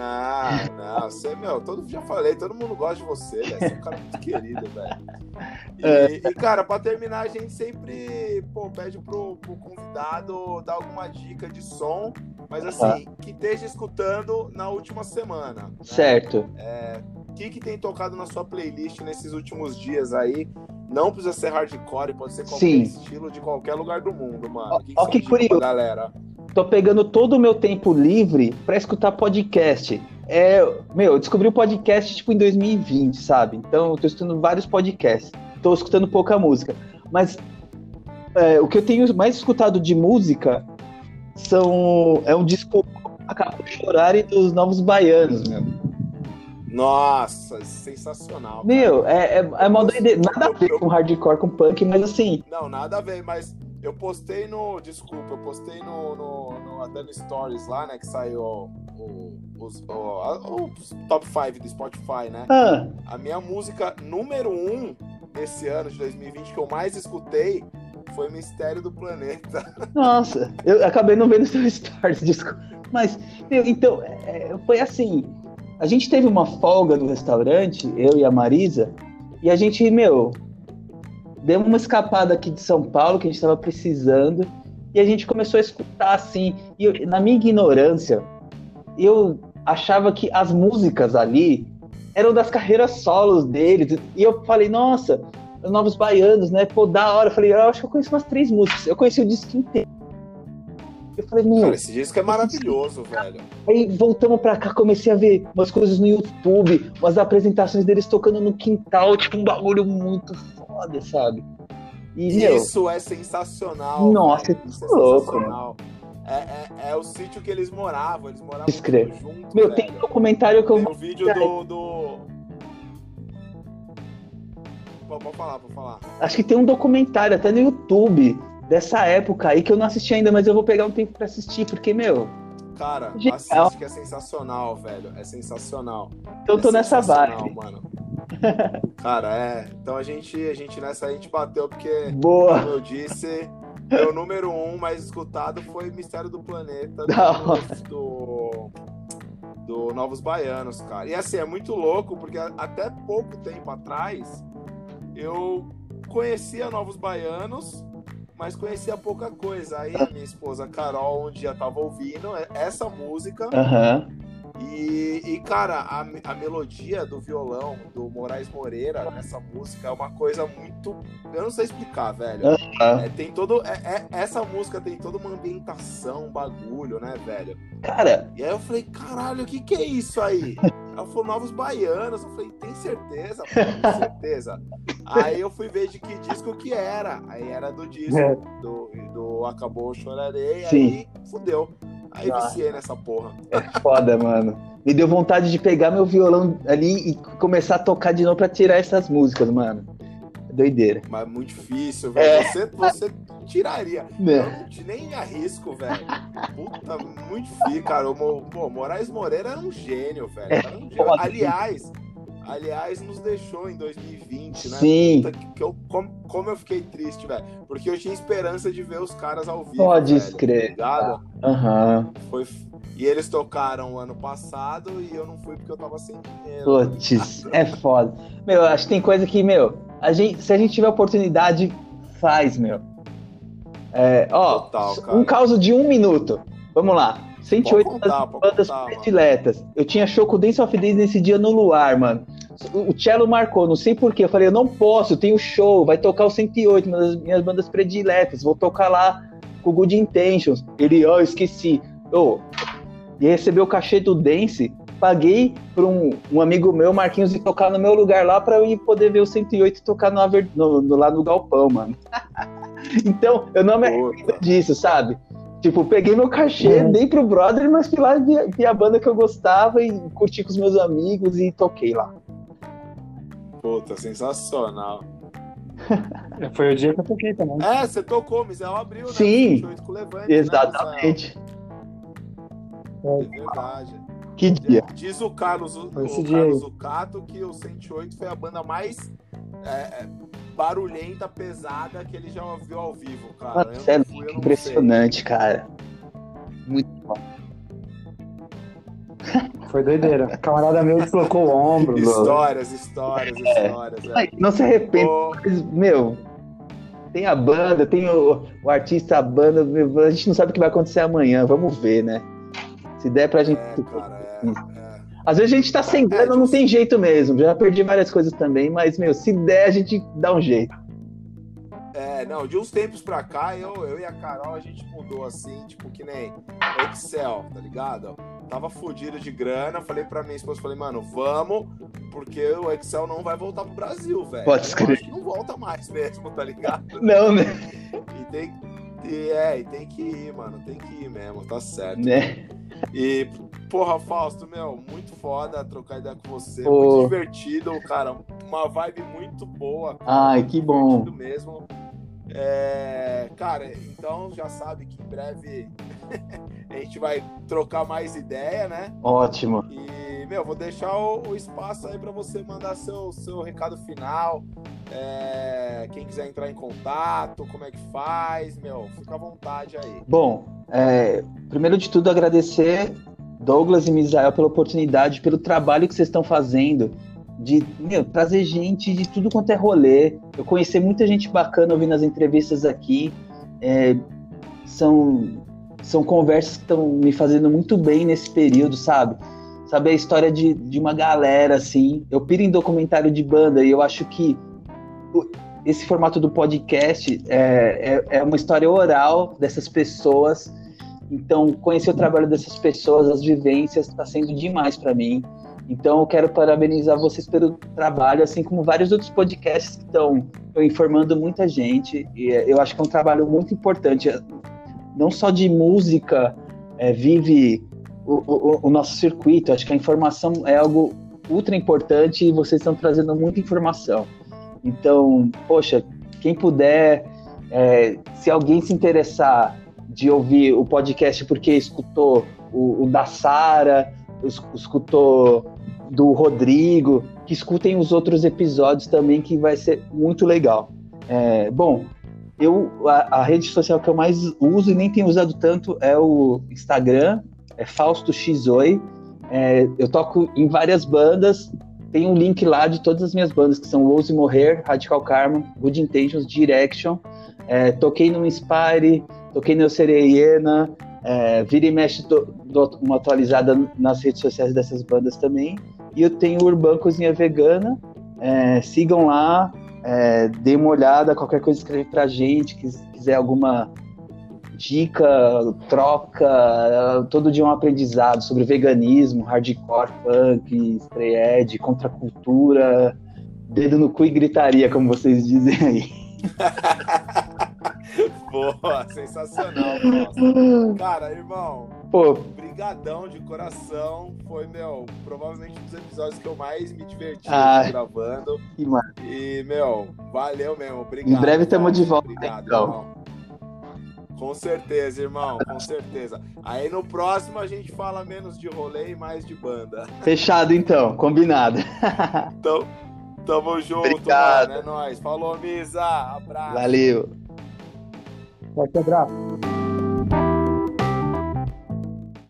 Não, não, você, meu, todo, já falei, todo mundo gosta de você, Você é um cara muito querido, velho. E, é. e, cara, pra terminar, a gente sempre pô, pede pro, pro convidado dar alguma dica de som, mas assim, que esteja escutando na última semana. Né? Certo. É, o que, que tem tocado na sua playlist nesses últimos dias aí? Não precisa ser hardcore, pode ser qualquer Sim. estilo de qualquer lugar do mundo, mano. O que, que, que curioso. galera? Tô pegando todo o meu tempo livre para escutar podcast. É, meu, eu descobri o podcast tipo em 2020, sabe? Então eu tô escutando vários podcasts. Tô escutando pouca música. Mas é, o que eu tenho mais escutado de música são é um disco Acabou de Chorar e dos Novos Baianos, meu. Nossa, sensacional. Meu, é, é, é nada a ver com hardcore, com punk, mas assim. Não, nada a ver, mas eu postei no. Desculpa, eu postei no, no, no no Stories lá, né? Que saiu o, os, o, o top 5 do Spotify, né? Ah. A minha música número 1 um desse ano de 2020 que eu mais escutei foi Mistério do Planeta. Nossa, eu acabei não vendo seu stories, desculpa. Mas, meu, então, é, foi assim. A gente teve uma folga no restaurante, eu e a Marisa, e a gente, meu, deu uma escapada aqui de São Paulo que a gente estava precisando e a gente começou a escutar assim. E eu, na minha ignorância, eu achava que as músicas ali eram das carreiras solos deles. E eu falei, nossa, Novos Baianos, né? Pô, da hora. Eu falei, eu acho que eu conheço umas três músicas. Eu conheci o disco inteiro. Eu falei, meu. Cara, esse disco é maravilhoso, velho. Aí voltamos pra cá, comecei a ver umas coisas no YouTube, umas apresentações deles tocando no quintal, tipo um bagulho muito foda, sabe? E, Isso meu, é sensacional. Nossa, é louco. É, é, é, o sítio que eles moravam, eles moravam Escreve. juntos. Meu, velho. tem um documentário que eu Tem vou. o vídeo do. do... Pô, Pode falar, pode falar. Acho que tem um documentário até no YouTube dessa época aí que eu não assisti ainda, mas eu vou pegar um tempo pra assistir, porque, meu, Cara, Genial. assiste que é sensacional, velho. É sensacional. tô É nessa sensacional, vibe. mano. Cara, é. Então a gente, a gente nessa aí a gente bateu, porque, Boa. como eu disse, meu número um mais escutado foi Mistério do Planeta do, do, do Novos Baianos, cara. E assim, é muito louco, porque até pouco tempo atrás eu conhecia Novos Baianos, mas conhecia pouca coisa. Aí a minha esposa Carol um dia tava ouvindo essa música. Aham. E, e, cara, a, a melodia do violão do Moraes Moreira nessa música é uma coisa muito. Eu não sei explicar, velho. Ah. É, tem todo. é- é- essa música tem toda uma ambientação, um bagulho, né, velho? Cara, E aí eu falei, caralho, o que, que é isso aí? Ela falou Novos Baianos. Eu falei, tem certeza? Pô, tem certeza. Aí eu fui ver de que disco que era. Aí era do disco É. do, do Acabou Chorarei. Sim. Aí fudeu. Aí Ah. viciei nessa porra. é foda, mano. Me deu vontade de pegar meu violão ali e começar a tocar de novo pra tirar essas músicas, mano. É doideira. Mas muito difícil, velho. É. Você, você tiraria. Eu não te- nem arrisco, velho. Puta, muito difícil, cara. O pô, Moraes Moreira era um gênio, velho. Era um gênio. Aliás, aliás, nos deixou em 2020, né? Sim. Puta, que- eu, como, como eu fiquei triste, velho. Porque eu tinha esperança de ver os caras ao vivo. Pode crer. Tá? Aham. Foi... E eles tocaram ano passado e eu não fui porque eu tava sem dinheiro. Putz, é foda. Meu, acho que tem coisa que, meu, a gente, se a gente tiver oportunidade, faz, meu. É, ó, Total, um caso de um minuto. Vamos lá. 108 Pode contar, das bandas contar, mano. prediletas. Eu tinha show com o Dance of Days nesse dia no Luar, mano. O Cello marcou, não sei porquê. Eu falei, eu não posso, eu tenho show, vai tocar o 108, uma das minhas bandas prediletas. Vou tocar lá com o Good Intentions. Ele, ó, esqueci. Ô, e receber o cachê do Dance, paguei para um, um amigo meu, Marquinhos, ir tocar no meu lugar lá para eu ir poder ver o 108 e tocar no, no- no- lá no Galpão, mano. então, eu não me arrependo disso, sabe? Tipo, peguei meu cachê, Uhum. dei pro brother, mas fui lá ver, ver a banda que eu gostava e curti com os meus amigos e toquei lá. Puta, sensacional. Foi o dia que eu toquei também. É, você tocou, Mizel abriu, né? Sim. 28 com o Levante, né, Exatamente. Mizel? É verdade. Que dia. Diz o Carlos, o, o Carlos aí. Zucato que o 108 foi a banda mais é, é, barulhenta, pesada que ele já ouviu ao vivo, cara. Mano, é fui, impressionante, cara. Muito bom. Foi doideira. O camarada meu colocou o ombro. sei. mano. Histórias, histórias, histórias. é. Ai, Não se arrependa, Pô, mas, meu. Tem a banda, tem o, o artista, a banda. A gente não sabe o que vai acontecer amanhã. Vamos ver, né? Se der pra gente. é, cara, é. Às vezes a gente tá sem grana, não tem jeito mesmo. Já perdi várias coisas também, mas, meu, se der, a gente dá um jeito. É, não, de uns tempos pra cá, eu, eu e a Carol, a gente mudou assim, tipo, que nem Excel, tá ligado? Tava fudido de grana, falei pra minha esposa, falei, mano, vamos, porque o Excel não vai voltar pro Brasil, velho. Pode que não volta mais mesmo, tá ligado? Não, né? E tem, e é, e tem que ir, mano, tem que ir mesmo, tá certo. né? E, porra, Fausto, meu, muito foda trocar ideia com você, Pô. muito divertido, cara, uma vibe muito boa. Ai, que bom. mesmo. É, cara, então já sabe que em breve a gente vai trocar mais ideia, né? Ótimo. E, meu, vou deixar o, o espaço aí para você mandar seu, seu recado final. É, quem quiser entrar em contato, como é que faz, meu, fica à vontade aí. Bom, é, primeiro de tudo, agradecer Douglas e Misael pela oportunidade, pelo trabalho que vocês estão fazendo de meu, trazer gente de tudo quanto é rolê. Eu conheci muita gente bacana ouvindo as entrevistas aqui. É, são, são conversas que estão me fazendo muito bem nesse período, sabe? Sabe a história de, de uma galera, assim. Eu piro em documentário de banda e eu acho que esse formato do podcast é, é, é uma história oral dessas pessoas. Então, conhecer o trabalho dessas pessoas, as vivências, está sendo demais para mim. Então, eu quero parabenizar vocês pelo trabalho, assim como vários outros podcasts que estão informando muita gente. E é, eu acho que é um trabalho muito importante. não só de música é, vive o, o, o, nosso circuito. Acho que a informação é algo ultra importante e vocês estão trazendo muita informação. Então, poxa, quem puder, é, se alguém se interessar de ouvir o podcast porque escutou o, o da Sara, escutou do Rodrigo, que escutem os outros episódios também, que vai ser muito legal. É, bom, eu a, a, rede social que eu mais uso e nem tenho usado tanto é o Instagram, é Fausto Xoi. É, eu toco em várias bandas, tem um link lá de todas as minhas bandas, que são Rose Morrer, Radical Karma, Good Intentions, Direction. É, toquei no Inspire, toquei no Sereiena, é, vira e mexe, uma atualizada nas redes sociais dessas bandas também. E eu tenho Urban Cozinha Vegana. É, sigam lá, é, dê uma olhada, qualquer coisa escreve pra gente, quiser alguma dica, troca, todo dia um aprendizado sobre veganismo, hardcore, punk, stray edge, contracultura, dedo no cu e gritaria, como vocês dizem aí. Boa, sensacional, nossa. Cara, irmão, Pô. brigadão de coração. Foi, meu, provavelmente um dos episódios que eu mais me diverti ah, gravando. Que e, meu, valeu mesmo. Obrigado. Em breve estamos de volta. Obrigado, então. irmão. Com certeza, irmão, com certeza. Aí no próximo a gente fala menos de rolê e mais de banda. Fechado então, combinado. então, tamo junto, Obrigado. mano. É nóis. Falou, Misa. Abraço. Valeu. Forte abraço.